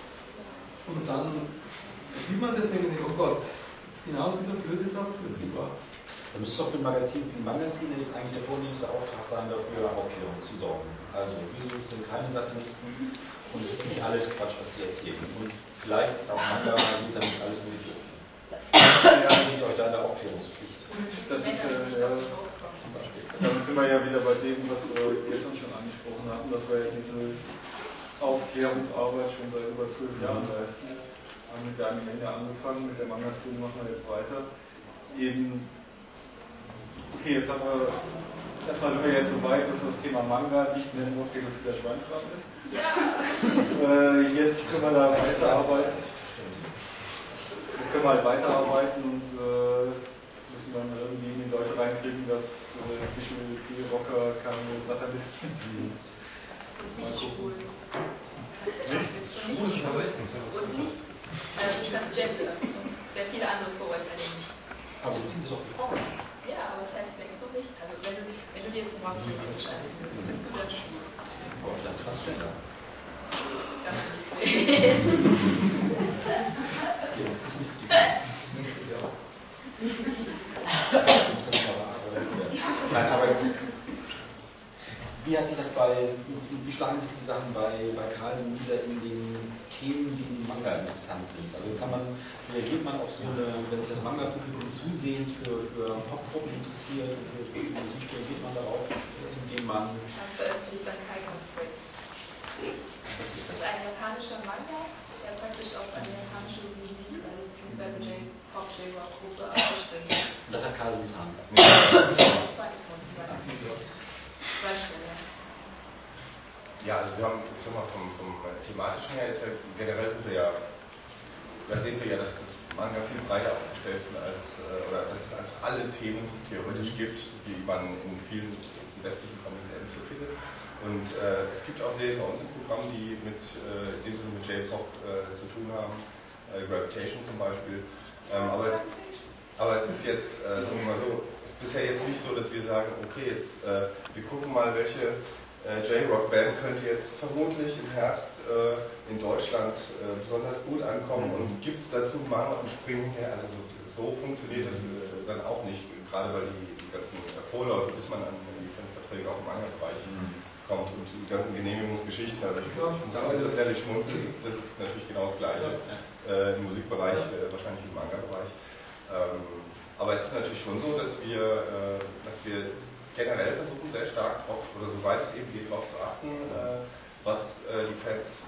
Und dann sieht man das und denkt, oh Gott, das ist genau dieser blöde Satz wirklich wahr. Da müsste doch für ein Magazin wie ein Magazin jetzt eigentlich der vornehmste Auftrag sein, dafür Aufklärung zu sorgen. Also wieso sind keine Satanisten und es ist nicht alles Quatsch, was die erzählen. Und vielleicht sind auch Manga dieser nicht alles nur Idioten. Ja, ist euch da eine Aufklärungspflicht. Das ist äh, ja, zum Beispiel. Damit sind wir ja wieder bei dem, was wir gestern schon angesprochen hatten, dass wir ja diese Aufklärungsarbeit schon seit über zwölf Jahren leisten. Haben mit der Anime angefangen, mit der Manga-Szene machen wir jetzt weiter. Eben Okay, jetzt haben wir, erstmal sind wir jetzt so weit, dass das Thema Manga nicht mehr nur pädophiler Schweinkram ist. Ja. Äh, jetzt können wir da weiterarbeiten. Jetzt können wir halt weiterarbeiten und äh, müssen dann irgendwie in die Leute reinkriegen, dass äh, Visual Rocker keine Satanisten sind. Und nicht schwul. Nicht? Schwul und nicht äh, transgender und sehr viele andere Vorurteile nicht. Aber sie ziehen das auf die Frauen. Ja, aber das heißt so nicht. Also wenn du, wenn du dir jetzt einen ausschneiden willst, bist du dann schwul. Oh, dann Transgender. Das nicht sehen. Nächstes Jahr. Nein, aber wie hat sich das bei, wie schlagen sich die Sachen bei, bei Carlsen nieder in den Themen, die im Manga interessant sind? Also kann man, reagiert man auf so eine, wenn sich das Manga-Publikum zusehends für, für Popgruppen interessiert und für, Musik, reagiert man darauf, indem man. Man veröffentlicht dann kein Phrase. Was ist Das ist das? ein japanischer Manga, der praktisch auf eine japanische Musik, also beziehungsweise J-Pop, J-Rock-Gruppe abgestimmt ist. Das hat Carlsen getan. Das war ich von zwei. Zwei Stellen. Ja, also wir haben, ich sag mal, vom, vom thematischen her ist ja generell sind wir ja, da sehen wir ja, dass das Manga viel breiter aufgestellt ist als, äh, oder dass es einfach alle Themen theoretisch gibt, die man in vielen in westlichen Comics nicht so findet. Und äh, es gibt auch Serien bei uns im Programm, die mit, äh, mit J-Pop äh, zu tun haben, äh, Gravitation zum Beispiel. Ähm, aber es, aber es ist jetzt, äh, sagen wir mal so, es ist bisher jetzt nicht so, dass wir sagen, okay, jetzt äh, wir gucken mal, welche äh, J-Rock-Band könnte jetzt vermutlich im Herbst äh, in Deutschland äh, besonders gut ankommen und gibt es dazu Manga und springen her. Also so, so funktioniert das äh, dann auch nicht, gerade weil die, die ganzen Vorläufe, bis man an Lizenzverträge auch im Manga-Bereich kommt und die ganzen Genehmigungsgeschichten. Also ich, ich muss auch ehrlich schmunzeln, das, ist natürlich genau das Gleiche äh, im Musikbereich, wahrscheinlich im Manga-Bereich. Ähm, aber es ist natürlich schon so, dass wir, äh, dass wir generell versuchen, sehr stark drauf, oder soweit es eben geht, darauf zu achten, äh, was äh, die Fans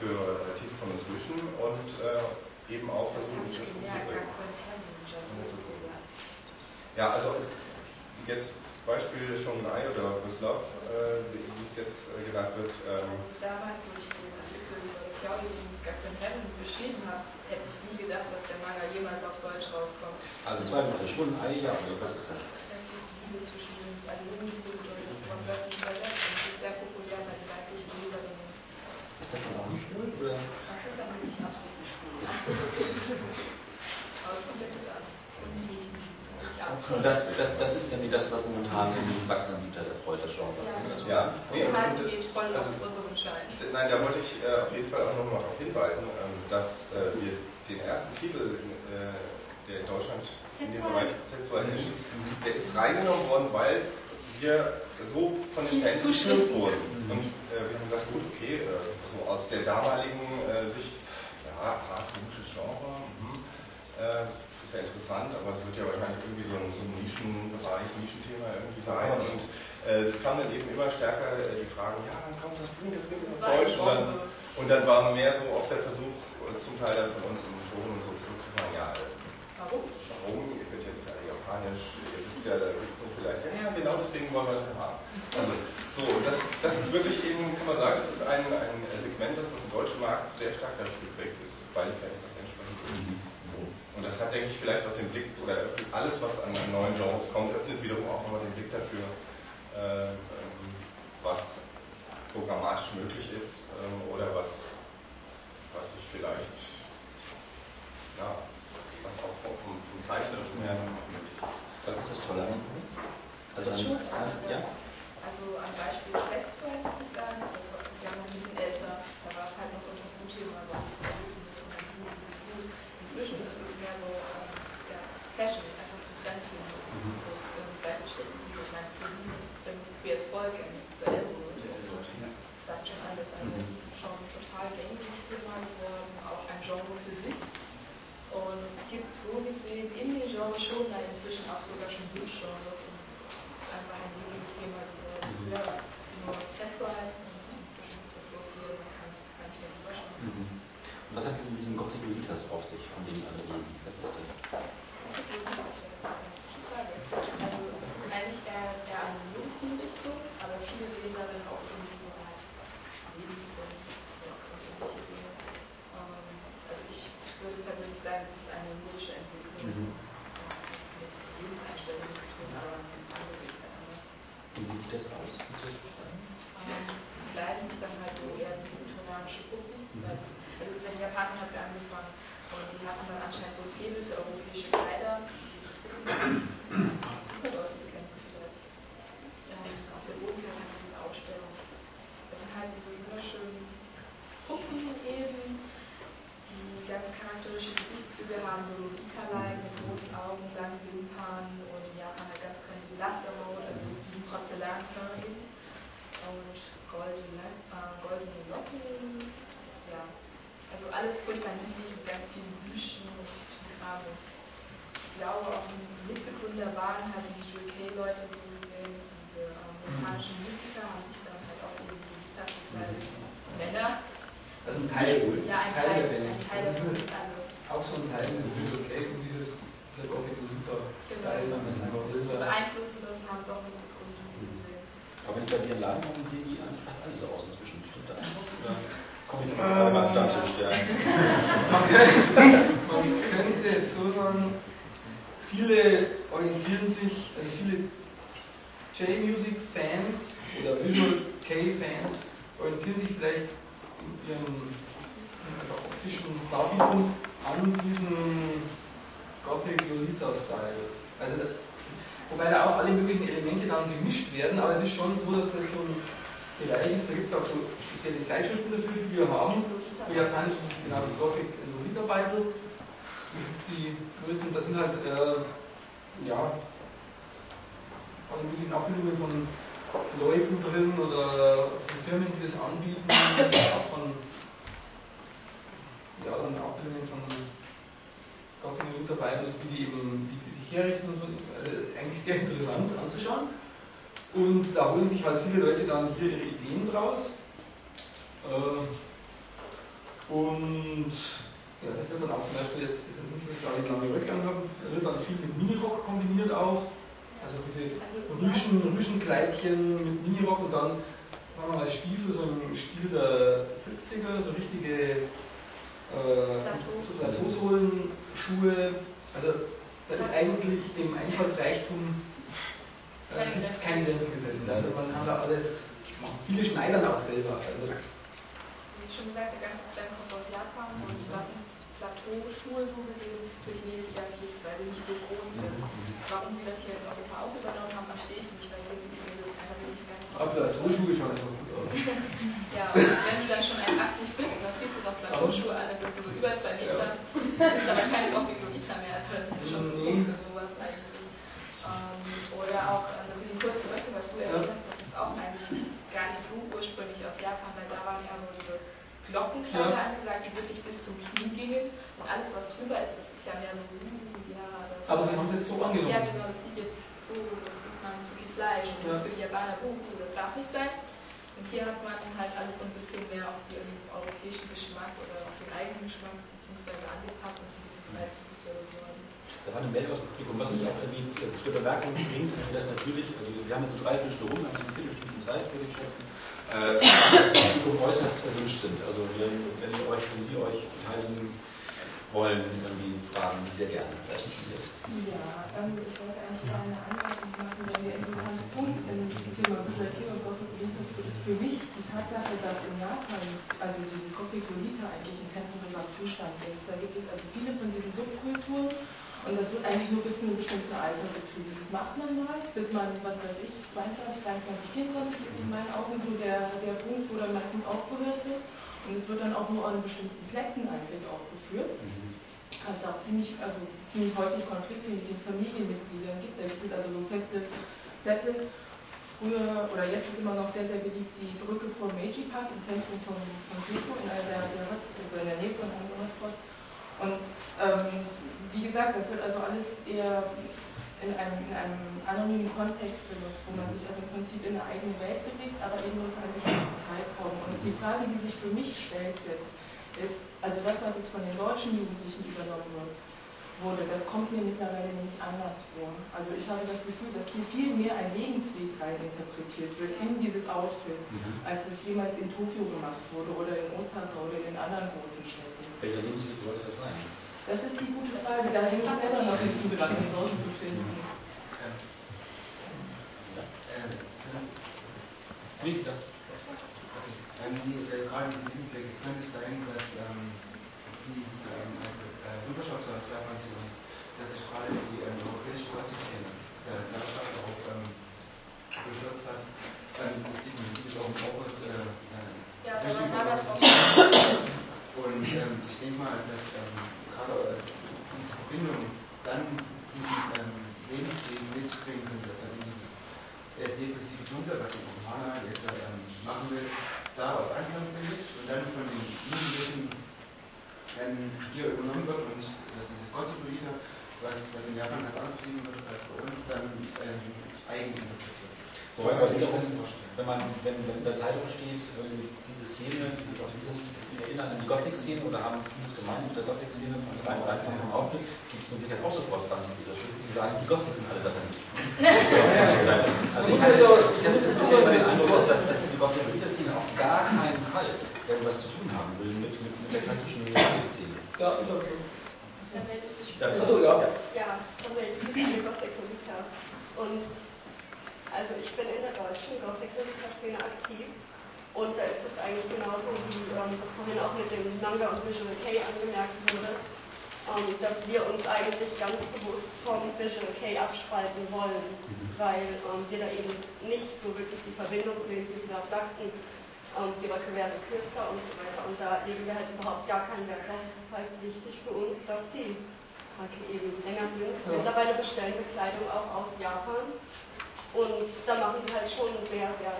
für Titel von uns wünschen und eben auch versuchen, das umzubringen. Ja, also es, jetzt Beispiel schon Ei oder With Love, äh, wie es jetzt äh, genannt wird, ähm, Also damals, wo ich den Artikel über das Jaudi in Gakuen Heaven beschrieben habe, hätte ich nie gedacht, dass der Manga jemals auf Deutsch rauskommt. Also zwei Worte, schon ein Ei, ja, oder was ist das? Das ist Liebe zwischen uns, also Liebe bedeutet das wortwörtlich übersetzt und es ist sehr populär bei den weiblichen Leserinnen. Ist das dann auch nicht schwul, oder? Das ist dann wirklich absolut schwul. Aber es kommt ja gut an. Und die Und das, das, das ist irgendwie das, was momentan in diesem wachsenden Anbieter erfreut, das Genre. Ja, ne? Das- genau. ja, nee, Und und, geht voll also, auf unseren Schein. Nein, da wollte ich äh, auf jeden Fall auch nochmal darauf hinweisen, ähm, dass äh, wir den ersten Titel, äh, der in Deutschland in dem Z2. Bereich Z2 erschien, der ist reingenommen worden, weil wir so von den Fans Zuschriften. wurden. Und äh, wir haben gesagt, gut, okay, äh, so aus der damaligen äh, Sicht, ja, hart, komisches Genre, mhm, äh, ist ja interessant, aber es wird ja wahrscheinlich irgendwie so ein, so ein Nischenbereich, Nischenthema irgendwie sein. Und äh, es kam dann eben immer stärker äh, die Fragen, ja, dann kommt das bringt, das bringt Das das Deutsch. Und dann, Bombe. und dann war mehr so auch der Versuch, äh, zum Teil dann von uns im Forum und so zurückzufahren, ja, äh, Warum? warum? Ihr könnt ja nicht alle Japanisch, ihr wisst ja, da gibt es so vielleicht, ja, ja, genau deswegen wollen wir das ja haben. Also, so, und das, das ist wirklich eben, kann man sagen, das ist ein, ein Segment, das auf dem deutschen Markt sehr stark dadurch geprägt ist, weil die Fans das entsprechend wünschen. So. Und das hat, denke ich, vielleicht auch den Blick, oder öffnet alles, was an, an neuen Genres kommt, öffnet wiederum auch nochmal den Blick dafür, äh, was programmatisch möglich ist ähm, oder was, was sich vielleicht, ja, was auch vom, vom, Zeichnerischen her möglich ist. Was ist das Tolle an dem Buch? Also ja? Also am Beispiel Sexuell muss ich sagen, das war das Jahr noch ein bisschen älter, da war es halt noch so ein Tabuthema, aber nicht mehr so ganz gut, gut, gut. Inzwischen ist es mehr so ähm, ja, Fashion, einfach ein Trendthema. Mhm. Und ähm, nicht ich meine, für sie wenn queers Volk ja nicht für Elbow ist dann schon alles. Also es ist schon ein total gängiges Thema geworden, auch ein Genre für sich. Und es gibt so gesehen in den Genres schon da inzwischen auch sogar schon Subgenres und es ist einfach ein Lieblingsthema geworden. Es nur sexuell und inzwischen gibt es so viel, man kann gar nicht mehr drüber schauen. Mhm. Und was hat jetzt mit diesem Gothic Elitas auf sich, von dem alle reden? Was ist das? Das. Also es ist eigentlich eher, eher eine Lucy-Richtung, aber viele sehen darin auch irgendwie so Art Lebenssinn, und ähnliche Dinge. Also ich würde persönlich sagen, es ist eine logische Entwicklung. Mhm. Es ist, ja, es ist jetzt aber andere sehen es halt anders. Wie sieht das aus? Die kleiden sich dann halt so eher wie viktorianische Puppen. es- Also bei den Japanern hat es angefangen und die hatten dann anscheinend so Febel für europäische Kleider. Super das kennst du vielleicht. Auf der Bodenkarte wir diese Ausstellung. Das sind halt diese wunderschönen Puppen eben, die ganz charakteristische Gesichtszüge haben, so Lolita-like mit großen Augen, langen Wimpern und in Japan halt ganz trendy Lasterhaut, also so eben. Und goldene, äh, goldene Locken, ja. Also alles furchtbar niedlich mit ganz vielen Büschen und. Und Ich glaube auch die Mitbegründer waren halt die UK-Leute so gesehen, diese ähm, japanischen Musiker haben sich dann halt auch Lolitas gekleidet. Männer, Also ein Teil, ja, ein Teil Teil, der Band. ein Teil Das ist auch so ein Teil des Visual Case und dieses, dieser Gothic Lolita-Style, Genau. es einfach will. Beeinflussen lassen haben sie auch mit. Aber wenn ich bei dir Laden komme, sehen die eigentlich fast alle so aus inzwischen. Stimmt das einfach? Oder komme ich gerade beim Stammtisch? Ja. Man könnte, jetzt so sagen, viele orientieren sich, also viele J-Music-Fans oder Visual K-Fans orientieren sich vielleicht in ihrem in ihrer optischen Darbietung an diesem Gothic Lolita-Style. Also, wobei da auch alle möglichen Elemente dann gemischt werden, aber es ist schon so, dass das so ein Bereich ist, da gibt es auch so spezielle Zeitschriften dafür, die wir haben. Für Japanisch ist genau die Gothic Lolita Bible. Das ist die größte und das sind halt, äh, ja, alle möglichen Abbildungen von Leuten drin oder Firmen, die das anbieten, auch von, ja, dann Abbildungen von Gothic Lolita Bibles, wie die eben, wie die sich herrichten und so. Also eigentlich sehr interessant anzuschauen. Und da holen sich halt viele Leute dann hier ihre Ideen draus. Äh, und ja, das wird dann auch zum Beispiel jetzt, ist es nicht so, dass alle lange Röcke anhaben, wird dann viel mit Minirock kombiniert auch. Also diese Also, Rüschen, Rüschenkleidchen mit Minirock und dann sagen wir mal Stiefel, so im Stil der 70er, so richtige äh, Plateau. so Plateausohlen-Schuhe. Also da ist eigentlich im Einfallsreichtum äh, gibt es keine Grenzen gesetzt. Also man kann da alles machen. Viele schneidern auch selber. Also, Also wie schon gesagt, der ganze Trend kommt aus Japan und das sind Plateauschuhe so gesehen für die Mädels sehr Pflicht, weil sie nicht so groß sind. Warum sie das hier in Europa auch übernommen haben, verstehe ich nicht, weil hier sind die Mädels einfach nicht ganz aber Plateauschuhe schauen einfach gut aus. Ja, Plateauschuhe an, dann bist du so über zwei Meter, bist aber keine Gothic Lolita mehr, also dann bist du schon zu groß für sowas eigentlich. Ähm, oder auch äh, mit diesen kurzen Röcken, was du erwähnt hast, das ist auch eigentlich gar nicht so ursprünglich aus Japan, weil da waren ja so diese Glockenkleider Ja. angesagt, die wirklich bis zum Knie gingen und alles, was drüber ist, das ist ja mehr so, uh, ja, das Aber sie haben es jetzt so angenommen. Ja, genau, das sieht jetzt so, das sieht man zu viel Fleisch, das Ja. ist für die Japaner, oh, uh, das darf nicht sein. Und hier hat man halt alles so ein bisschen mehr auf den europäischen Geschmack oder auf den eigenen Geschmack beziehungsweise angepasst und so ein bisschen freizügiger geworden. Da war eine Meldung aus dem Publikum, was mich auch irgendwie zur Bemerkung bringt, dass natürlich, also wir haben jetzt so drei Viertelstunde rum, wir haben eine Viertelstunde Zeit, würde ich schätzen, äh, Publikum äußerst erwünscht sind. Also wenn, wenn, euch, wenn Sie euch beteiligen wollen, irgendwie fragen, sehr gerne. Schon jetzt. Ja, ähm, ich wollte eigentlich eine Anmerkung machen, weil der interessante Punkt im Thema Visual Kei und für mich die Tatsache, dass in Japan, also dieses Gothic Lolita eigentlich ein temporärer Zustand ist. Da gibt es also viele von diesen Subkulturen und das wird eigentlich nur bis zu einem bestimmten Alter betrieben. Das macht man mal, bis man, was weiß ich, 22, 23, 24 ist in meinen Augen so der, der Punkt, wo dann meistens aufgehört wird. Und es wird dann auch nur an bestimmten Plätzen eigentlich aufgeführt. Also auch ziemlich, also ziemlich häufig Konflikte mit den Familienmitgliedern gibt. Da gibt es also so feste Plätze. Früher oder jetzt ist immer noch sehr, sehr beliebt die Brücke vor Meiji Park im Zentrum von, von Tokio, in einer der, also in der Nähe von einem der Hotspots. Und ähm, wie gesagt, das wird also alles eher in einem, in einem anonymen Kontext benutzt, wo man sich also im Prinzip in eine eigene Welt bewegt, aber eben nur für einen bestimmten Zeitraum. Und die Frage, die sich für mich stellt jetzt, ist, also das, was jetzt von den deutschen Jugendlichen übernommen wird, wurde, das kommt mir mittlerweile nämlich anders vor. Also ich habe das Gefühl, dass hier viel mehr ein Lebensweg reininterpretiert wird in dieses Outfit, als es jemals in Tokio gemacht wurde oder in Osaka oder in den anderen großen Städten. Welcher Lebensweg sollte das sein? Das ist die gute Frage, da hänge ich selber noch nicht dran, das rauszufinden. Wie? Ja. Ähm, die, äh, gerade diese Lebenswege, es könnte sein, dass ähm, die, ähm, das äh, Bürgerschaft aus Japan sind und dass sich gerade die ähm, europäische Gothic-Szene äh, sehr stark darauf ähm, gestürzt hat. Ähm, das man sieht es auch im August äh, äh, Ja. Und ähm, ich denke mal, dass ähm, gerade äh, diese Verbindung dann diesen ähm, Lebensweg mitbringen könnte, dass in dieses äh, depressive Dunkel, was die Romana jetzt ähm, machen will, da auf Anklang bildet und dann von den Jugendlichen ähm, hier übernommen wird und äh, dieses Gossip-Lieder, was, was in Japan anders betrieben wird als bei uns, dann ähm, eigeninterpretiert wird. Wenn man, wenn, wenn in der Zeitung steht, diese Szene, diese Gothic- die erinnern an die Gothic-Szene oder haben vieles gemeint mit der Gothic-Szene von rein rein vom Aufblick, gibt es mit Sicherheit auch sofort 20 dieser Schrift, die sagen, die Gothic sind alle Satanisten. also ich hatte, ich hatte das bisschen bei den Eindruck, dass, dass diese Gothic-Szene auf gar keinen Fall irgendwas zu tun haben will mit, mit, mit der klassischen Gothic-Szene. Ja, ist auch so. Da meldet sich Ja, Achso, ja. Ja, von der eine Gothic-Lolita. Und also ich bin in der deutschen Gothic-Lolita-Szene aktiv. Und da ist es eigentlich genauso, wie ähm, das vorhin auch mit dem Manga und Visual K angemerkt wurde, ähm, dass wir uns eigentlich ganz bewusst vom Visual K abspalten wollen, weil ähm, wir da eben nicht so wirklich die Verbindung sehen, wie Sie. Ähm, die Röcke werden kürzer und so weiter. Und da legen wir halt überhaupt gar keinen Wert drauf. Es ist halt wichtig für uns, dass die eben länger sind. Mittlerweile bestellen wir Kleidung auch aus Japan. Und da machen wir halt schon einen sehr, sehr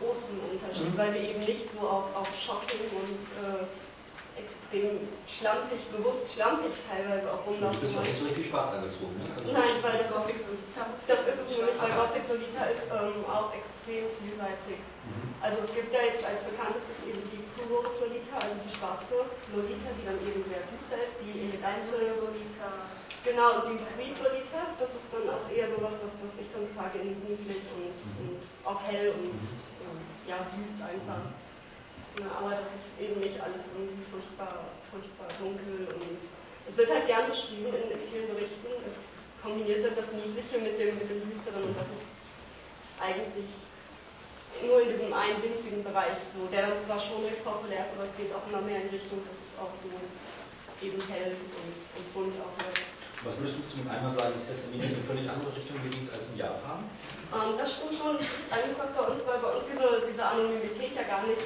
großen Unterschied, Mhm. weil wir eben nicht so auf, auf Shopping und äh, extrem schlampig, bewusst schlampig teilweise auch Du rumlaufen bist auch nicht so richtig schwarz angezogen, ne? Also, Nein, weil das ist, Lolita das ist es nämlich, weil. Gothic Lolita ist ähm, auch extrem vielseitig. Mhm. Also es gibt ja jetzt als bekanntestes eben die Kuro Lolita, also die schwarze Lolita, die dann eben sehr düster ist, die elegante Lolita. Genau, und die Sweet Lolitas, das ist dann auch eher sowas, was, was ich dann trage in niedlich und, und auch hell und ähm, ja, süß einfach. Ja, aber das ist eben nicht alles irgendwie furchtbar, furchtbar dunkel und es wird halt gern beschrieben in, vielen Berichten. Es, es kombiniert dann das Niedliche mit dem, mit dem Düsteren und das ist eigentlich nur in diesem einen winzigen Bereich so, der dann zwar schon recht populär ist, aber es geht auch immer mehr in Richtung, dass es auch so eben hell und, und bunt auch wird. Was würdest du zum einmal sagen, dass Escamine in eine völlig andere Richtung geht als in Japan? Ähm, das stimmt schon, das ist einfach bei uns, weil bei uns diese, diese Anonymität ja gar nicht,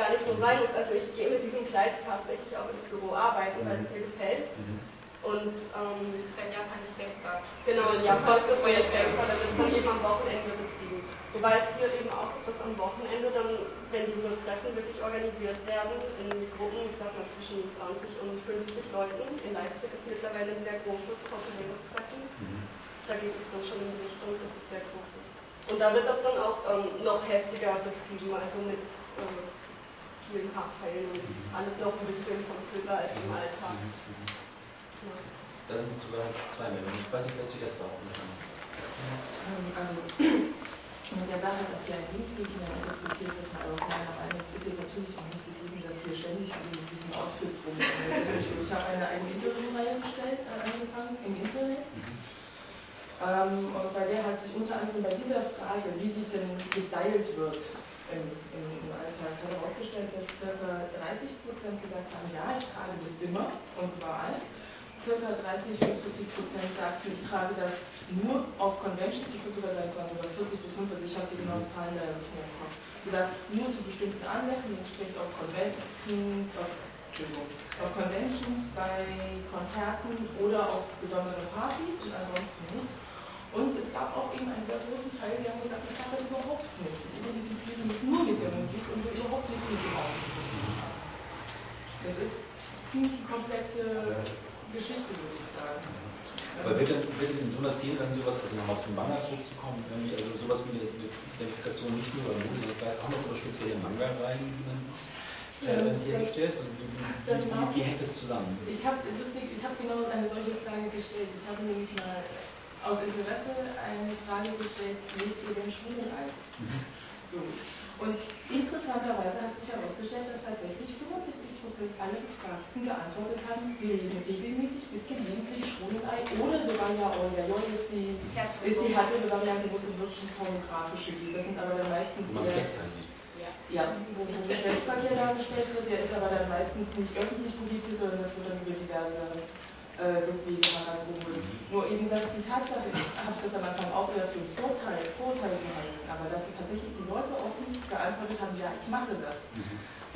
gar nicht so sein muss. Also ich gehe mit diesem Kleid tatsächlich auch ins Büro arbeiten, weil es mir gefällt. Und ähm, Das wäre in Japan nicht denkbar. genau, in Das ist Japan ist das nicht denkbar, da wird es dann eben am Wochenende betrieben. Wobei es hier eben auch ist, dass am Wochenende dann, wenn diese Treffen wirklich organisiert werden, in Gruppen, ich sag mal zwischen 20 und 50 Leuten, in Leipzig ist mittlerweile ein sehr großes populäres Treffen. Da geht es dann schon in die Richtung, dass es sehr groß ist. Und da wird das dann auch ähm, noch heftiger betrieben, also mit äh, vielen Haarpfeilen und alles noch ein bisschen pompöser als im Alltag. Ja. Da sind sogar zwei Meldungen. Ich weiß nicht, wer zuerst war. Ähm, Also mit der Sache, dass hier ein Dienstgegner interpretiert wird, aber meiner Meinung ist es natürlich auch nicht gegeben, dass hier ständig in diesen Outfits rumgegangen wird. Ich habe eine eigene Interviewreihe gestellt, äh, angefangen im Internet. Ähm, und bei der hat sich unter anderem bei dieser Frage, wie sich denn gestylt wird im, im, im Alltag, herausgestellt, dass ca. 30 Prozent gesagt haben, ja, ich trage das immer und überall. Circa 30 bis 40 Prozent sagten, ich trage das nur auf Conventions, ich würde sogar sagen, es waren sogar 40 bis 50, ich habe die genauen Zahlen leider nicht mehr im Kopf. Gesagt, nur zu bestimmten Anlässen, das spricht auf Conventions, auf, auf Conventions, bei Konzerten oder auf besonderen Partys und ansonsten nicht. Und es gab auch eben einen sehr großen Teil, die haben gesagt, ich mache das überhaupt nicht. Ich identifiziere mich nur mit der Musik und will überhaupt nichts mit dem Auto zu tun haben. Das ist ziemlich komplexe Geschichte, würde ich sagen. Aber wird denn, wird in so einer Szene dann sowas, also nochmal zum Manga zurückzukommen, irgendwie, also sowas wie eine, Identifikation nicht nur über Mode, sondern vielleicht auch noch über spezielle Manga-Reihen, die man äh, hergestellt? Also wie, wie, Das wie, mag wie ich. hängt das zusammen? Ich habe habe genau eine solche Frage gestellt. Ich habe nämlich mal aus Interesse eine Frage gestellt, legt ihr denn Schwulen ein? So. Und interessanterweise hat sich herausgestellt, dass tatsächlich 75 Prozent aller Befragten geantwortet haben, sie reden regelmäßig bis gelegentlich schon ein oder sogar ja, oh ja, ja, ist die, ist die härtere Variante, wo es um wirklich pornografische geht. Das sind aber dann meistens eher, ja, wo, wo Geschlechtsverkehr dargestellt wird, der ist aber dann meistens nicht öffentlich publiziert, sondern das wird dann über diverse äh, Subwege herangeholt. Nur eben, dass die Tatsache, ich habe das am Anfang auch wieder für Vorteil, Vorteil gehalten, aber dass tatsächlich die Leute offen geantwortet haben, ja, ich mache das.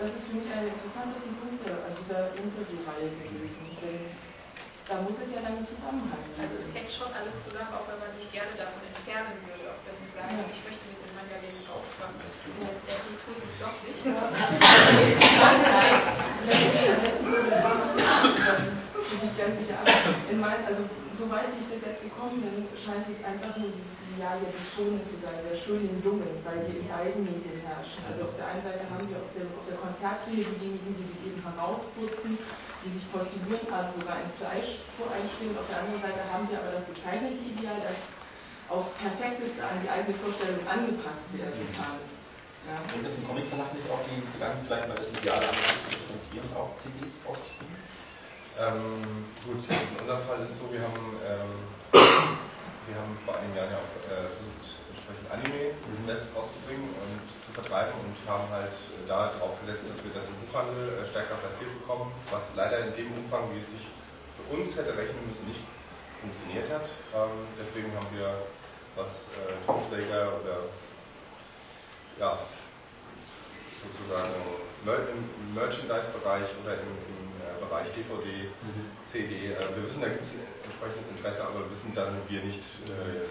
Das ist für mich einer der interessantesten Punkte an dieser Interviewreihe gewesen. Denn da muss es ja dann geben. Also es hängt schon alles zusammen, auch wenn man sich gerne davon entfernen würde, auch wenn sie sagen, Ja. ich möchte mit dem aufwachen. Ja, jetzt ja, ich tue es doch nicht. Nein, nein. Würde ich wieder ab. In mein, also, soweit ich bis jetzt gekommen bin, scheint es einfach nur dieses Ideal der Schonen zu sein, der schönen Jungen, weil die in beiden Medien herrschen. Also auf der einen Seite haben wir auf der, auf der Konzertbühne diejenigen, die sich eben herausputzen, die sich kostümieren, also sogar in Fleisch einstehen. Auf der anderen Seite haben wir aber das bezeichnete Ideal, das aufs Perfekteste an die eigene Vorstellung angepasst werden kann. Ja. Und das im Comicverlag nicht auch die Gedanken, vielleicht mal das Ideal an zu differenzieren und auch CDs auszubringen? Ähm, gut, jetzt in unserem Fall ist es so, wir haben, ähm, wir haben vor einigen Jahren ja auch äh, versucht, entsprechend Anime selbst rauszubringen und zu vertreiben und haben halt äh, da drauf gesetzt, dass wir das im Buchhandel äh, stärker platziert bekommen, was leider in dem Umfang, wie es sich für uns hätte rechnen müssen, nicht funktioniert hat. Ähm, deswegen haben wir, was äh, Tonträger oder ja, sozusagen im Merchandise-Bereich oder im, im äh, Bereich DVD, CD. Äh, wir wissen, da gibt es entsprechendes Interesse, aber wir wissen, da sind wir nicht, äh,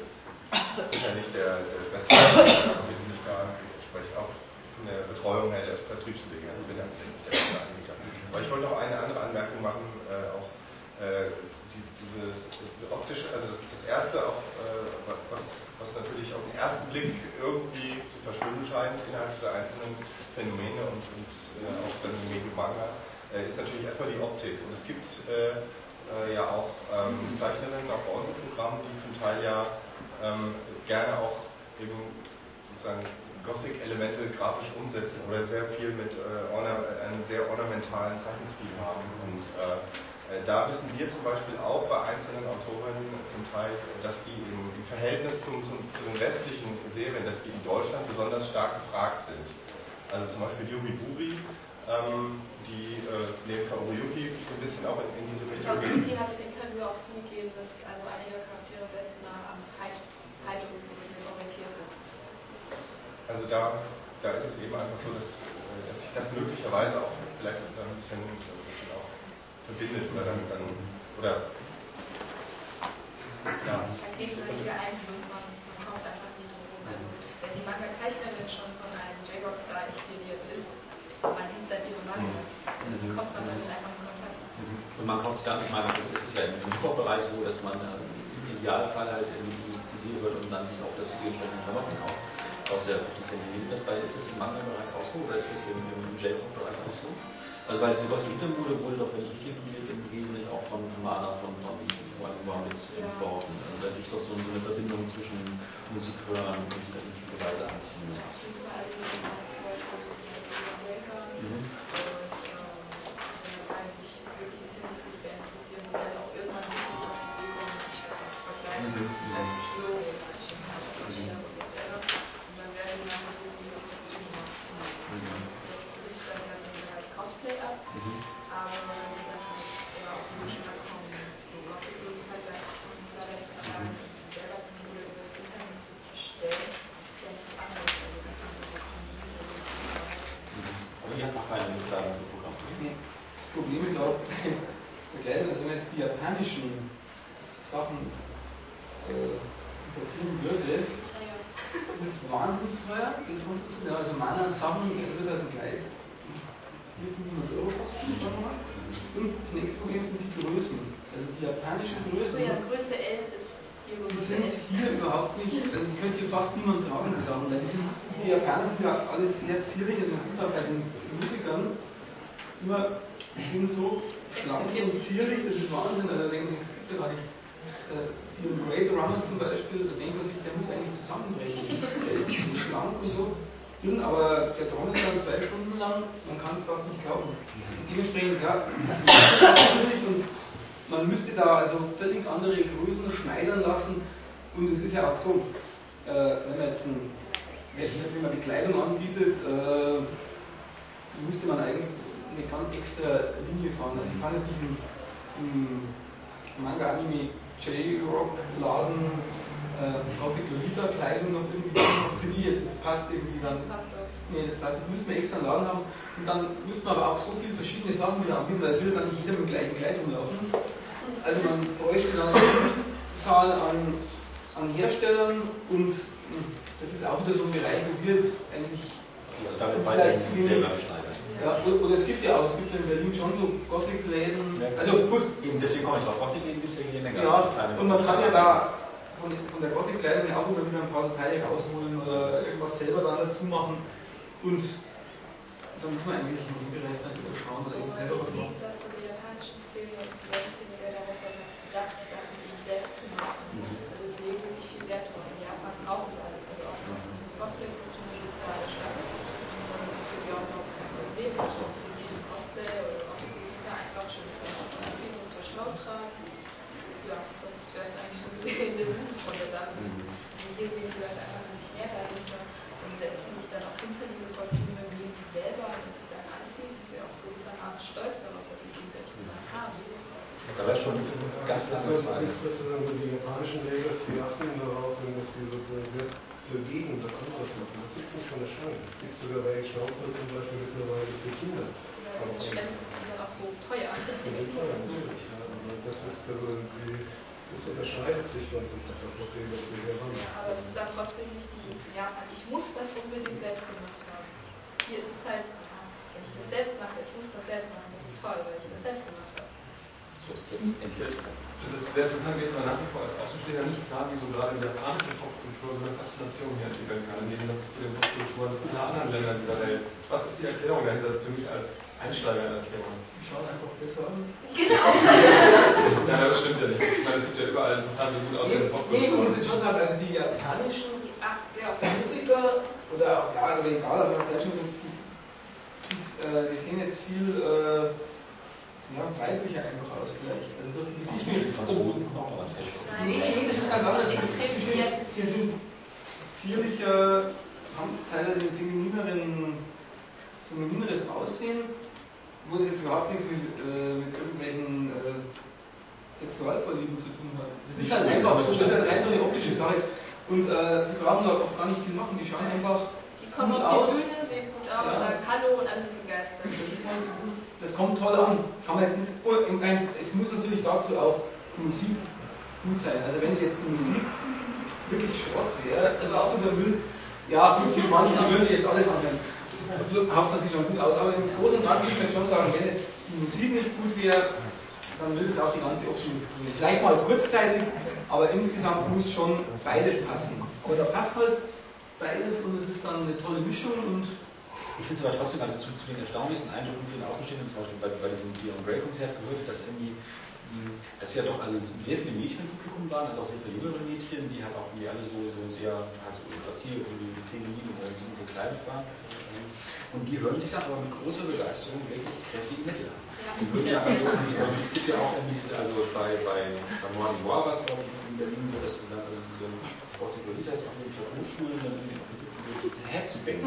sicher nicht der, der beste, sind nicht da entsprechend auch von der Betreuung her der Vertriebswege, also wir sind nicht der beste Anbieter. Aber ich wollte noch eine andere Anmerkung machen, äh, auch äh, die, dieses, diese optische, also das, das erste, auch, äh, was, was natürlich auf den ersten Blick irgendwie zu verschwimmen scheint innerhalb der einzelnen Phänomene und, und äh, auch Manga, äh, ist natürlich erstmal die Optik. Und es gibt äh, äh, ja auch ähm, Zeichnerinnen, auch bei uns im Programm, die zum Teil ja ähm, gerne auch eben sozusagen Gothic-Elemente grafisch umsetzen oder sehr viel mit äh, einem sehr ornamentalen Zeichenstil haben. Und äh, da wissen wir zum Beispiel auch bei einzelnen Autorinnen zum Teil, dass die im, Verhältnis zum, zum, zu den restlichen Serien, dass die in Deutschland besonders stark gefragt sind. Also zum Beispiel Yumi Buri, ähm, die äh, neben Kaoru Yuki so ein bisschen auch in, in diese Ich Richtung gehen. Vicky hat im Interview auch zugegeben, dass also einige Charaktere sehr nah am Heiterungsmittel orientiert ist. Also da, da ist es eben einfach so, dass, äh, dass sich das möglicherweise auch vielleicht ein bisschen, ein bisschen auch verbindet oder dann, dann oder ja, Ein gegenseitiger Einfluss, man, man kommt einfach nicht drum rum. Also wenn die Manga-Zeichnerin schon von einem J-Rock-Star inspiriert ist, man liest dann ihre Mangas, dann kommt man damit einfach in Kontakt. Und man kommt es gar nicht mal, das ist ja im Hip-Hop-Bereich so, dass man äh, im Idealfall halt in die CD hört und dann sich auch die entsprechenden Klamotten kauft. Aus der Professionalismus-Bereich ist es im Manga-Bereich auch so oder ist es im, im J-Pop-Bereich auch so? Also weil diese Gothic-Mode wurde doch, wenn ich richtig informiert bin, wesentlich auch von Mana von, von Wangwa mit Ja. entworfen. Also da gibt es doch so eine Verbindung zwischen Musik hören und sich in bestimmte Weise anziehen. Mhm. Sachen äh, importieren würde, das ist wahnsinnig teuer, das. Ja, also Mana Sachen wird halt ein Kleid 400, 500 Euro kosten, sagen wir mal. Und das nächste Problem sind die Größen. Also die japanischen so Größen. ja, Größe L ist hier so Die sind hier überhaupt nicht, also die könnte hier fast niemand tragen, die Sachen. Weil die, Japaner sind ja alle sehr zierlich, man sieht es auch bei den Musikern, immer, die sind so schlank und zierlich, das ist Wahnsinn. Also da denken sich, das gibt's ja gar nicht. Äh, Ian Great Runner zum Beispiel, da denkt man sich, der muss eigentlich zusammenbrechen. Der ist so schlank und so. drin, aber der trommelt dann zwei Stunden lang, man kann es fast nicht glauben. Dementsprechend, ja, natürlich und man müsste da also völlig andere Größen schneidern lassen und es ist ja auch so, äh, wenn man jetzt ein, wenn man Bekleidung anbietet, äh, müsste man eigentlich eine ganz extra Linie fahren. Also ich kann jetzt nicht im, im Manga-Anime J-Rock-Laden äh, Gothic Lolita Kleidung noch irgendwie finde ich jetzt, das passt irgendwie ganz. Das passt auch. Nee, das passt. Müssten wir extra einen Laden haben und dann müssten wir aber auch so viele verschiedene Sachen wieder anbieten, weil es würde dann nicht jeder mit dem gleichen Kleid rumlaufen. Also man bräuchte dann eine Zahl an, an Herstellern und hm, das ist auch wieder so ein Bereich, wo wir jetzt eigentlich Also damit vielleicht weiterhin zu wenig selber schneidern. Ja, oder, oder es gibt ja auch, es gibt ja in Berlin schon so Gothic-Läden. Also gut, Eben deswegen komme ich drauf. Gothic eben gibt es ja jede Menge. ja, und man kann ja da von, von der Gothic-Kleidung ja auch immer wieder ein paar Teile rausholen oder irgendwas selber dann dazu machen. Und da muss man eigentlich in dem Bereich dann wieder schauen oder eben selber was im machen. Gegensatz zu der japanischen Szene ist die deutsche Szene sehr darauf bedacht, Sachen selbst zu machen. Also die legen wirklich viel Wert drauf. In Japan brauchen sie alles. Also auch Cosplay-Kostüme gibt es da alle Stadt. Und das ist für die auch Cosplay oder auch für Elite einfach schön anziehen, muss durch Laut tragen. Ja, das wäre es eigentlich schon gesehen, der der Sache. Und hier sehen die Leute einfach nicht mehr dahinter und setzen sich dann auch hinter diese Kostüme, nehmen sie selber, wenn sie dann anziehen, sind sie auch gewissermaßen stolz darauf, dass sie sie selbst gemacht haben. Da war schon ganz Also lange nichts sozusagen mit den japanischen Labels, die achten darauf, dass sie sozusagen sehr bewegen und anderes machen. Das gibt es nicht von der Schein. Das gibt es sogar bei Schnaufel zum Beispiel mittlerweile für Kinder. Oder entsprechend sind sie dann auch so teuer. Die sind teuer, natürlich. Ja. Aber das ist also die, das unterscheidet sich von so von dem, was wir hier haben. Ja, aber es ist dann trotzdem nicht dieses, ja, ich muss das unbedingt selbst gemacht haben. Hier ist es halt, wenn ich das selbst mache, ich muss das selbst machen, das ist toll, weil ich das selbst gemacht habe. Jetzt endlich. Das ist sehr interessant, wie es mir nach wie vor als Außenstehender nicht klar, wie so gerade die japanische Popkultur so eine Faszination hier entwickeln kann, im Gegensatz zu den Popkulturen in anderen Ländern dieser Welt. Was ist die Erklärung dahinter für mich als Einsteiger in das Thema? Die schauen einfach besser aus. Genau. Ja, das stimmt ja nicht. Ich meine, es gibt ja überall interessante, gut aussehende Nee, Popkulturen. muss ich schon sagen, also die japanischen Die achten sehr auf Musiker oder auch, ja, oder egal, aber die, äh, die sehen jetzt viel äh, ja, weiblicher einfach aus vielleicht. Also durch die Die Gesicht. Franzosen kommen auch. Nee, nee, das ist ganz anders. Sie sind, jetzt. sie sind zierlicher, haben teilweise ein feminineren, feminineres Aussehen, wo das jetzt überhaupt nichts mit, äh, mit irgendwelchen äh, Sexualvorlieben zu tun hat. Das ist halt einfach so, das ist halt rein so eine optische Sache. Und äh, die brauchen da oft gar nicht viel machen, die schauen einfach Die kommen gut auf aus. die Bühne, sehen gut aus, Ja. sagen Hallo und alle sind begeistert. Das, halt, kommt toll an. Kann man jetzt nicht, es muss natürlich dazu auch Musik gut sein. Also wenn jetzt die Musik wirklich Schrott wäre, dann der Müll, ja gut, die würden sich jetzt alles anhören. Hauptsache sieht schon gut aus, aber im Großen und Ganzen kann ich schon sagen, wenn jetzt die Musik nicht gut wäre, dann würde es auch die ganze Option nicht gehen. Vielleicht mal kurzzeitig, aber insgesamt muss schon beides passen. Aber da passt halt beides und es ist dann eine tolle Mischung und Ich finde es aber trotzdem, also zu, zu den erstaunlichsten Eindrücken für den Außenstehenden, zum Beispiel bei, bei diesem Beyond Grey Konzert gehört, dass irgendwie, mh, dass ja doch also sehr viele Mädchen im Publikum waren, also auch sehr viele jüngere Mädchen, die halt auch irgendwie alle so, so sehr halt so grazil, irgendwie feminin und irgendwie gekleidet waren. Und die hören sich dann aber mit großer Begeisterung wirklich kräftige Mittel an. Die würden ja also, und es gibt ja auch irgendwie diese, also bei, bei, bei Morning War es, glaube ich, in Berlin so, dass du dann irgendwie so ein Gothic Lolita jetzt auf den Hochschulen dann irgendwie auf den Sitzen so herzubängen.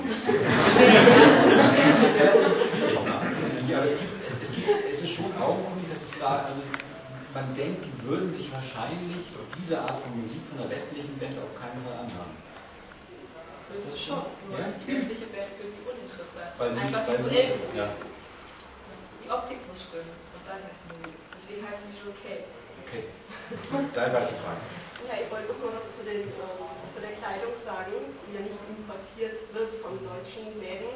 Ja, aber es gibt, es gibt, es ist schon augenkundig, dass es da, also man denkt, die würden sich wahrscheinlich diese Art von Musik von der westlichen Band auf keinen Fall anhören. Das ist schon, nur Ja? ist die westliche Band für sie uninteressant. Weil sie Einfach nicht, visuell gesehen. ja, Die Optik muss stimmen und dann ist Musik. Deswegen heißt sie Visual K. okay. Dann war es die Frage. Ja, ich wollte noch mal was zu, den, ähm, zu der Kleidung sagen, die ja nicht importiert wird von deutschen Läden.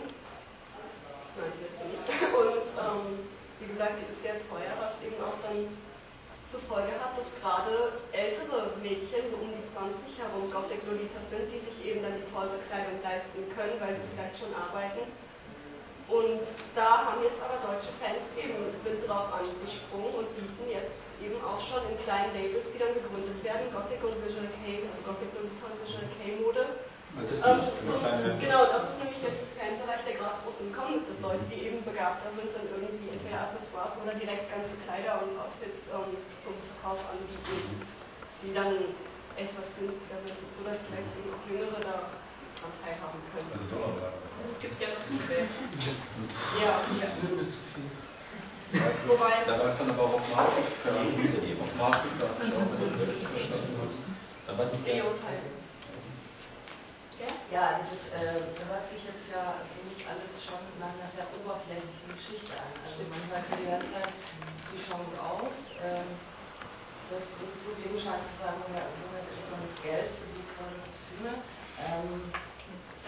Nein, jetzt nicht. Und ähm, wie gesagt, die ist sehr teuer, was eben auch dann zur Folge hat, dass gerade ältere Mädchen, so um die 20 herum, Gothic Lolita sind, die sich eben dann die teure Kleidung leisten können, weil sie vielleicht schon arbeiten. Und da haben jetzt aber deutsche Fans eben, sind drauf angesprungen und bieten jetzt eben auch schon in kleinen Labels, die dann gegründet werden, Gothic und Visual K, also Gothic und Visual K Mode, das Ähm, so, genau, das ist nämlich jetzt ein Bereich, der gerade groß im Kommen ist, dass Leute, die eben begabter sind, dann irgendwie entweder Accessoires oder direkt ganze Kleider und Outfits ähm, zum Verkauf anbieten, die dann etwas günstiger sind, sodass vielleicht eben auch Jüngere da können. Also Donnerwerbung. Es gibt ja noch eBay. Ja, Weißt du, Wobei- da war es dann aber auch auf Maß gefärbt. Auf Maß ich auch, wenn ich weiß nicht. Ja, also das äh, hört sich jetzt ja für mich alles schon nach einer sehr oberflächlichen Geschichte an. Also man hört ja die ganze Zeit, die schauen gut aus. Ähm, das größte Problem scheint zu sein, woher, woher kriegt man das Geld für die tollen Kostüme. Ähm,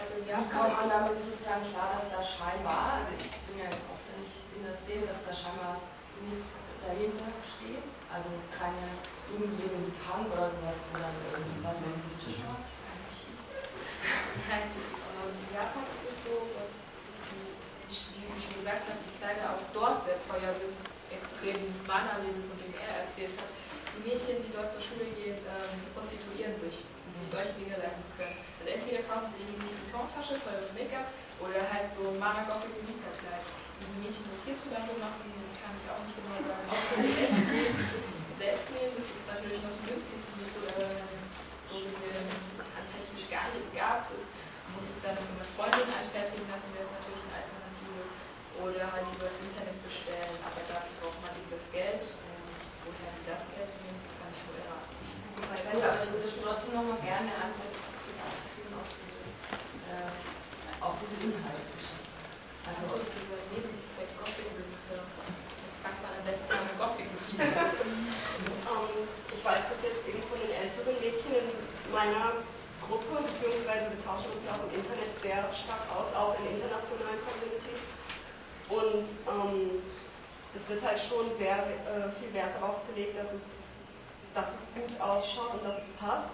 Also Japan kommt man ist damit sozusagen klar, dass da scheinbar, also ich bin ja jetzt oft nicht in der Szene, dass da scheinbar nichts dahinter steht, also keine Umgebung wie Punk oder sowas, dann irgendwas im Tisch macht. Nein, ähm, in Japan ist es so, dass, wie ich schon gesagt habe, die Kleider auch dort sehr teuer sind. Extrem dieses Mana-Label, von dem er erzählt hat. Die Mädchen, die dort zur Schule gehen, ähm, prostituieren sich, sich solche Dinge leisten zu können. Also entweder kaufen sie eine Louis Vuitton-Tasche, teures Make-up oder halt so Mana Gothic Vita-Kleid. Wie die Mädchen das hierzulande machen, kann ich auch nicht genau sagen. Auch wenn sie selbst nähen, das ist natürlich noch die günstigste Methode, aber wenn man so gesehen handtechnisch gar nicht begabt ist, muss es dann mit Freundin anfertigen lassen, wäre es natürlich eine Alternative. Oder halt übers Internet bestellen, aber dazu braucht man eben das Geld. Und woher die das Geld nehmen, das kann ich Wobei, gut, aber ich würde trotzdem nochmal gerne kriegen auf diese, äh, auf diese Inhaltsgeschichte. Also Also, dieser Nebenzweck Gothic Lite, das packt man am besten an Gothic Lite. Ähm, ich weiß bis jetzt eben von den älteren Mädchen in meiner Gruppe, beziehungsweise wir tauschen uns ja auch im Internet sehr stark aus, auch in internationalen Communities. Und ähm, es wird halt schon sehr äh, viel Wert darauf gelegt, dass es, dass es gut ausschaut und dass es passt.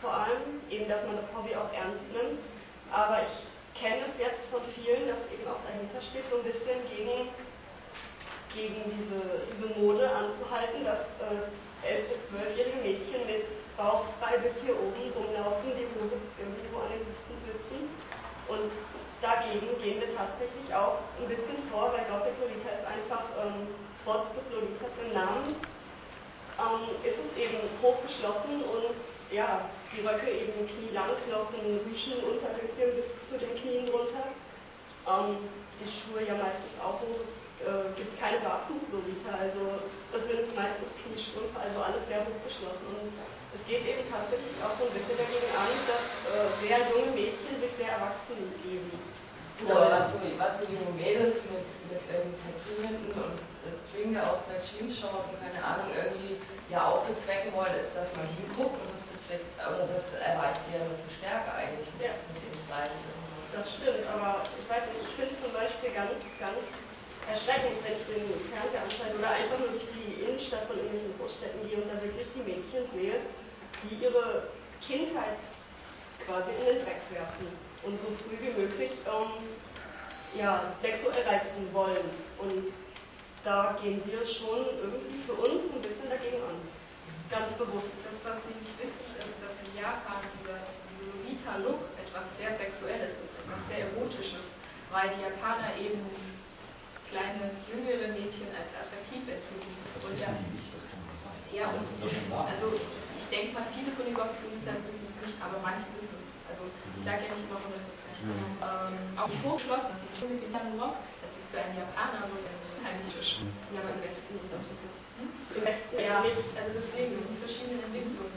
Vor allem eben, dass man das Hobby auch ernst nimmt. Aber ich kenne es jetzt von vielen, dass eben auch dahinter steht, so ein bisschen gegen gegen diese, diese Mode anzuhalten, dass äh, 11- bis 12-jährige Mädchen mit Bauch frei bis hier oben rumlaufen, die Hose irgendwo an den Hüften sitzen. Und dagegen gehen wir tatsächlich auch ein bisschen vor, weil Gothic Lolita ist einfach ähm, trotz des Lolitas im Namen ähm, ist es eben hochgeschlossen und ja, die Röcke eben knielang, Knochen, Rüschen, Unterhöschen bis zu den Knien runter. Ähm, die Schuhe ja meistens auch hoch. Es äh, gibt keine Barfuß-Lolita, also das sind meistens Kniestrümpfe, also alles sehr hochgeschlossen. Und es geht eben tatsächlich auch so ein bisschen dagegen an, dass äh, sehr junge Mädchen sich sehr erwachsen geben. Aber was so, was so junge Mädels mit, mit irgendwie Tattoo-Händen und äh, String aus der Jeans-Short und keine Ahnung irgendwie ja auch bezwecken wollen, ist, dass man hinguckt und das bezweckt, oder das erreicht eher noch viel Stärke eigentlich mit, Ja. mit dem Style. Das stimmt, aber ich weiß nicht, ich finde zum Beispiel ganz, ganz erschreckend, wenn ich den Fernseher anschalte oder einfach nur durch die Innenstadt von irgendwelchen Großstädten gehe und da wirklich die Mädchen sehe, die ihre Kindheit quasi in den Dreck werfen und so früh wie möglich ähm, ja, sexuell reizen wollen. Und da gehen wir schon irgendwie für uns ein bisschen dagegen an. Ganz bewusst. Das, was Sie nicht wissen, ist, dass in Japan dieser, dieser Lolita-Look etwas sehr Sexuelles ist, etwas sehr Erotisches, weil die Japaner eben kleine, jüngere Mädchen als attraktiv empfinden. Das Und ja, ja, wahr. also ich denke mal, viele von den Gothic-Lolitas wissen es nicht, aber manche wissen es. Also ich sage ja nicht immer 100 Ähm, auch so geschlossen, das ist schon mit dem Rock, das ist für einen Japaner so heimlich frisch. Ja, aber im Westen, das ist es. Im Westen Ja, nicht. also deswegen sind verschiedene Entwicklungen.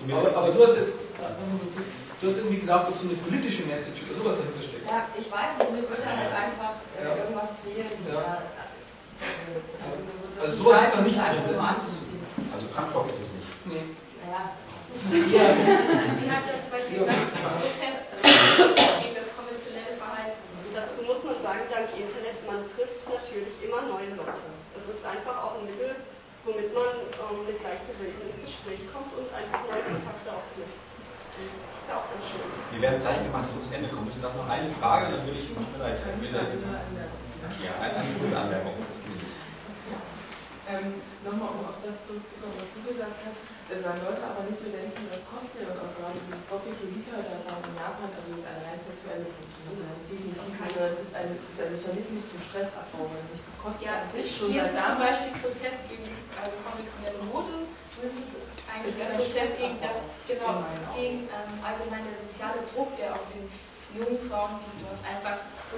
Aber, aber du hast jetzt, du hast irgendwie gedacht, ob so eine politische Message oder sowas dahinter steckt. Ja, ich weiß nicht, mir würde halt einfach äh, Ja. irgendwas fehlen. Ja. Also, das sowas ist noch nicht das anziehen. Also Punkrock ist es nicht. Nee. Naja, Ja. Sie hat ja zum Beispiel gesagt, Protest gegen das konventionelle Verhalten. Dazu muss man sagen, dank Internet, man trifft natürlich immer neue Leute. Es ist einfach auch ein Mittel, womit man ähm, mit Gleichgesinnten ins Gespräch kommt und einfach neue Kontakte auch knüpft. Das ist ja auch ganz schön. Wir werden Zeichen gemacht, dass wir zum Ende kommen müssen. Das noch eine Frage, dann würde ich, ich will da ja, eine, eine kurze Anmerkung. Ähm, Nochmal, um auf das zurückzukommen, was du gesagt hast, äh, weil Leute aber nicht bedenken, dass Cosplay und auch gerade dieses Lolita da man also eine rein sexuelle Funktion. Das ist definitiv sondern es ist ein, es ist ein Mechanismus zum Stressabbau, nicht das kostet Ja, an sich schon hier ist zum. Beispiel Protest gegen das also konventionelle Mode. Das ist eigentlich der Protest gegen das, genau, es ist gegen ähm, allgemein der soziale Druck, der auf den jungen Frauen, die dort einfach so